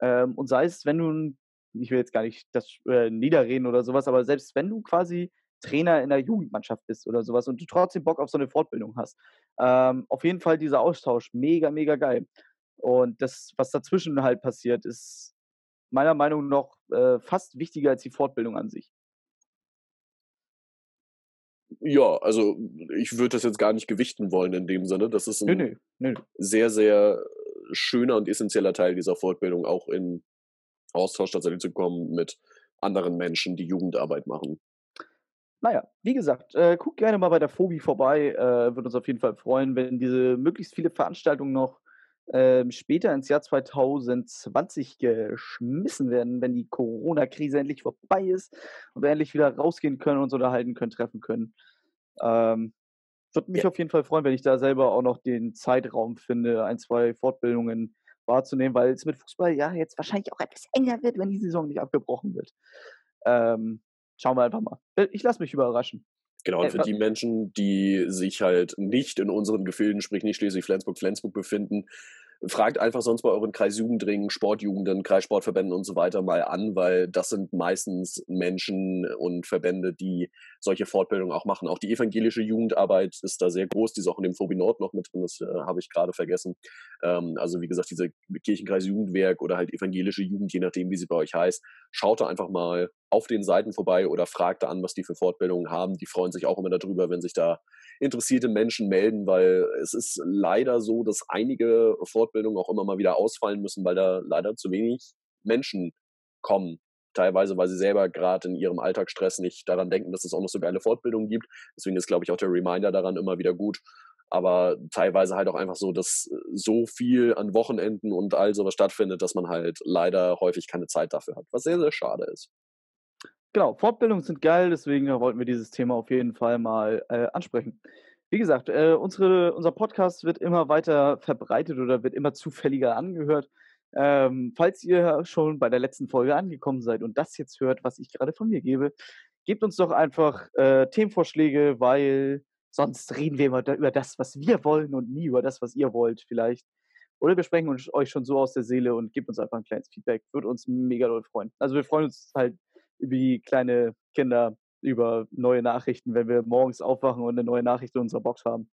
ähm, und sei es, wenn du ich will jetzt gar nicht das äh, niederreden oder sowas, aber selbst wenn du quasi Trainer in der Jugendmannschaft bist oder sowas und du trotzdem Bock auf so eine Fortbildung hast, ähm, auf jeden Fall dieser Austausch mega, mega geil. Und das, was dazwischen halt passiert, ist meiner Meinung nach äh, fast wichtiger als die Fortbildung an sich. Ja, also ich würde das jetzt gar nicht gewichten wollen in dem Sinne. Das ist ein nö, nö, nö. sehr, sehr schöner und essentieller Teil dieser Fortbildung, auch in Austausch tatsächlich zu kommen mit anderen Menschen, die Jugendarbeit machen. Naja, wie gesagt, äh, guckt gerne mal bei der Phobi vorbei. Äh, Würde uns auf jeden Fall freuen, wenn diese möglichst viele Veranstaltungen noch äh, später ins Jahr 2020 geschmissen werden, wenn die Corona-Krise endlich vorbei ist und wir endlich wieder rausgehen können, uns unterhalten können, treffen können. Ähm, würde mich ja. auf jeden Fall freuen, wenn ich da selber auch noch den Zeitraum finde, ein, zwei Fortbildungen wahrzunehmen, weil es mit Fußball ja jetzt wahrscheinlich auch etwas enger wird, wenn die Saison nicht abgebrochen wird. Ähm, schauen wir einfach mal. Äh, ich lasse mich überraschen. Genau, und äh, für die Menschen, die sich halt nicht in unseren Gefilden, sprich nicht Schleswig-Flensburg, Flensburg befinden, fragt einfach sonst bei euren Kreisjugendringen, Sportjugenden, Kreissportverbänden und so weiter mal an, weil das sind meistens Menschen und Verbände, die solche Fortbildungen auch machen. Auch die evangelische Jugendarbeit ist da sehr groß, die ist auch in dem Fobi Nord noch mit drin, das äh, habe ich gerade vergessen. Ähm, also wie gesagt, diese Kirchenkreis Jugendwerk oder halt evangelische Jugend, je nachdem, wie sie bei euch heißt, schaut da einfach mal auf den Seiten vorbei oder fragt an, was die für Fortbildungen haben. Die freuen sich auch immer darüber, wenn sich da interessierte Menschen melden, weil es ist leider so, dass einige Fortbildungen auch immer mal wieder ausfallen müssen, weil da leider zu wenig Menschen kommen. Teilweise, weil sie selber gerade in ihrem Alltagsstress nicht daran denken, dass es auch noch so geile Fortbildungen gibt. Deswegen ist, glaube ich, auch der Reminder daran immer wieder gut. Aber teilweise halt auch einfach so, dass so viel an Wochenenden und all sowas stattfindet, dass man halt leider häufig keine Zeit dafür hat, was sehr, sehr schade ist. Genau, Fortbildungen sind geil, deswegen wollten wir dieses Thema auf jeden Fall mal äh, ansprechen. Wie gesagt, äh, unsere, unser Podcast wird immer weiter verbreitet oder wird immer zufälliger angehört. Ähm, falls ihr schon bei der letzten Folge angekommen seid und das jetzt hört, was ich gerade von mir gebe, gebt uns doch einfach äh, Themenvorschläge, weil sonst reden wir immer da, über das, was wir wollen und nie über das, was ihr wollt vielleicht. Oder wir sprechen uns euch schon so aus der Seele und gebt uns einfach ein kleines Feedback. Würde uns mega doll freuen. Also wir freuen uns halt wie kleine Kinder über neue Nachrichten, wenn wir morgens aufwachen und eine neue Nachricht in unserer Box haben.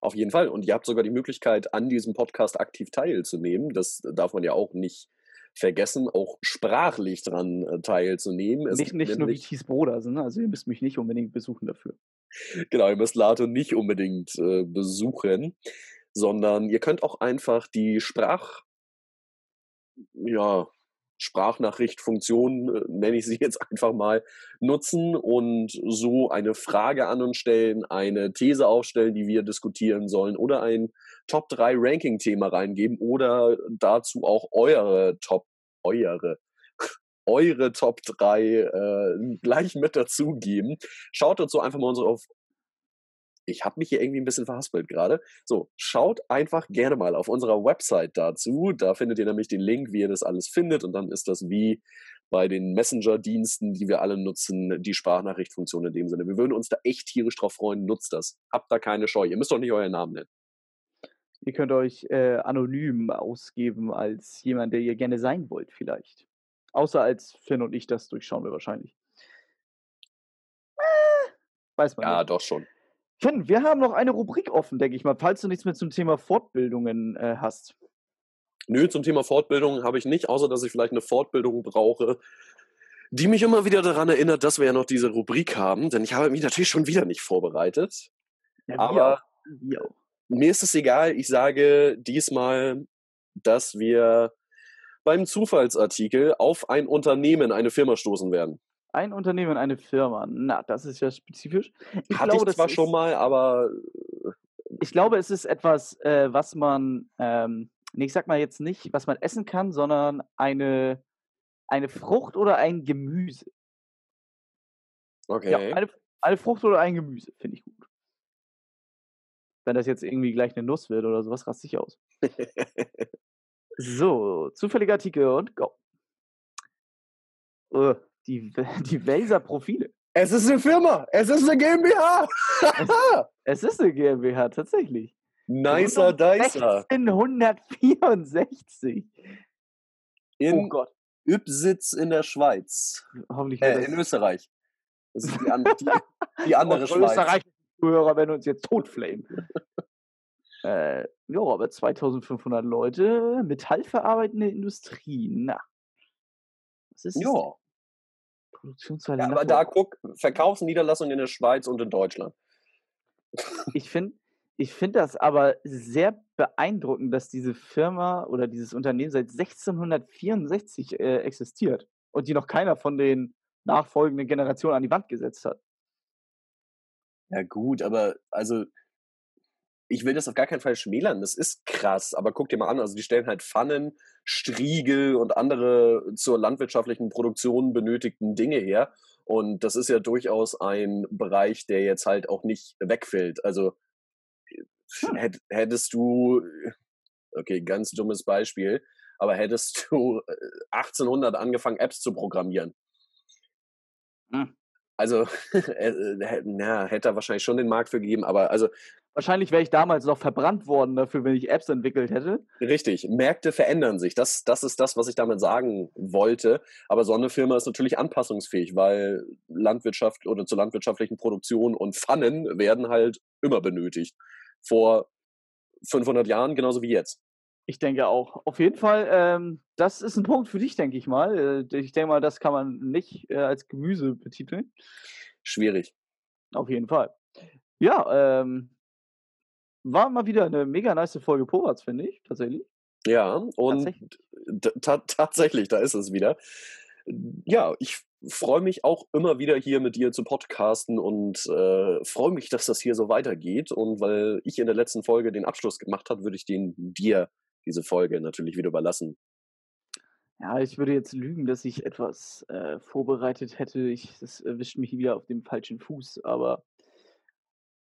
Auf jeden Fall. Und ihr habt sogar die Möglichkeit, an diesem Podcast aktiv teilzunehmen. Das darf man ja auch nicht vergessen, auch sprachlich dran äh, teilzunehmen. Es nicht nicht nur wie Thies Broder, ne? also ihr müsst mich nicht unbedingt besuchen dafür. Genau, ihr müsst Lato nicht unbedingt äh, besuchen, sondern ihr könnt auch einfach die Sprach, ja, Sprachnachrichtfunktion, äh, nenne ich sie (laughs) jetzt einfach mal, nutzen und so eine Frage an uns stellen, eine These aufstellen, die wir diskutieren sollen oder ein Top 3 Ranking-Thema reingeben oder dazu auch eure Top, eure, eure Top 3 äh, gleich mit dazugeben. Schaut dazu einfach mal unsere, auf ich habe mich hier irgendwie ein bisschen verhaspelt gerade. So, schaut einfach gerne mal auf unserer Website dazu. Da findet ihr nämlich den Link, wie ihr das alles findet. Und dann ist das wie bei den Messenger-Diensten, die wir alle nutzen, die Sprachnachrichtfunktion in dem Sinne. Wir würden uns da echt tierisch drauf freuen. Nutzt das. Habt da keine Scheu. Ihr müsst doch nicht euren Namen nennen. Ihr könnt euch äh, anonym ausgeben als jemand, der ihr gerne sein wollt, vielleicht. Außer als Finn und ich, das durchschauen wir wahrscheinlich. Äh, weiß man Ja, nicht. doch schon. Finn, wir haben noch eine Rubrik offen, denke ich mal, falls du nichts mehr zum Thema Fortbildungen äh, hast. Nö, zum Thema Fortbildung habe ich nicht, außer dass ich vielleicht eine Fortbildung brauche, die mich immer wieder daran erinnert, dass wir ja noch diese Rubrik haben, denn ich habe mich natürlich schon wieder nicht vorbereitet. Ja, Aber auch. mir ist es egal, ich sage diesmal, dass wir beim Zufallsartikel auf ein Unternehmen, eine Firma stoßen werden. Ein Unternehmen, eine Firma. Na, das ist ja spezifisch. Ich Hatte glaube, ich das zwar ist, schon mal, aber Ich glaube, es ist etwas, äh, was man, ähm, nee, ich sag mal jetzt nicht, was man essen kann, sondern eine, eine Frucht oder ein Gemüse. okay. Ja, eine, eine Frucht oder ein Gemüse, finde ich gut. Wenn das jetzt irgendwie gleich eine Nuss wird oder sowas, raste ich aus. (laughs) So, zufälliger Artikel und go. Äh, die, die Welser Profile. es ist eine Firma, es ist eine GmbH. Es ist eine GmbH, tatsächlich. Nicer Dicer. 1664. Oh In Gott. Übsitz in der Schweiz. Hoffentlich Äh, in Österreich. Das ist die, an, (laughs) die, die andere Schweiz. österreichischen Zuhörer werden uns jetzt totflamen. äh, ja, aber 2500 Leute, metallverarbeitende Industrie. Na. Was ist? Ja. Produktionshalle ja, aber da guck, Verkaufsniederlassung in der Schweiz und in Deutschland. Ich finde ich find das aber sehr beeindruckend, dass diese Firma oder dieses Unternehmen seit 1664 äh, existiert und die noch keiner von den nachfolgenden Generationen an die Wand gesetzt hat. Ja, gut, aber also ich will das auf gar keinen Fall schmälern. Das ist krass, aber guck dir mal an, also die stellen halt Pfannen, Striegel und andere zur landwirtschaftlichen Produktion benötigten Dinge her. Und das ist ja durchaus ein Bereich, der jetzt halt auch nicht wegfällt. Also Hm. hätt, hättest du, okay, ganz dummes Beispiel, aber hättest du äh, 1800 angefangen, Apps zu programmieren. Hm. Also, (laughs) äh, äh, na, hätte er wahrscheinlich schon den Markt für gegeben, aber also Wahrscheinlich wäre ich damals noch verbrannt worden dafür, wenn ich Apps entwickelt hätte. Richtig, Märkte verändern sich. Das, das ist das, was ich damit sagen wollte. Aber so eine Firma ist natürlich anpassungsfähig, weil Landwirtschaft oder zur landwirtschaftlichen Produktion und Pfannen werden halt immer benötigt. Vor 500 Jahren genauso wie jetzt. Ich denke auch. Auf jeden Fall, ähm, das ist ein Punkt für dich, denke ich mal. Äh, ich denke mal, das kann man nicht äh, als Gemüse betiteln. Schwierig. Auf jeden Fall. Ja, ähm, war mal wieder eine mega nice Folge Povats, finde ich, tatsächlich. Ja, und Tatsächlich. ta tatsächlich, da ist es wieder. Ja, ich freue mich auch immer wieder hier mit dir zu podcasten und äh, freue mich, dass das hier so weitergeht. Und weil ich in der letzten Folge den Abschluss gemacht habe, würde ich den dir diese Folge natürlich wieder überlassen. Ja, ich würde jetzt lügen, dass ich etwas äh, vorbereitet hätte. Ich, das erwischt mich wieder auf dem falschen Fuß, aber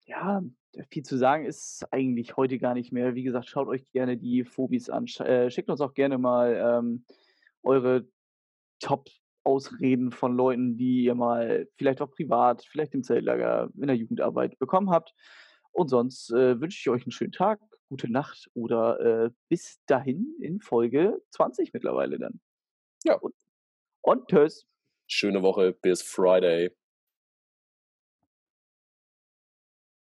ja, viel zu sagen ist eigentlich heute gar nicht mehr. Wie gesagt, schaut euch gerne die Phobis an. Äh, schickt uns auch gerne mal ähm, eure Top-Ausreden von Leuten, die ihr mal vielleicht auch privat, vielleicht im Zeltlager, in der Jugendarbeit bekommen habt. Und sonst äh, wünsche ich euch einen schönen Tag, gute Nacht oder äh, bis dahin in Folge 20 mittlerweile dann. Ja. Und, und tschüss. Schöne Woche, bis Friday.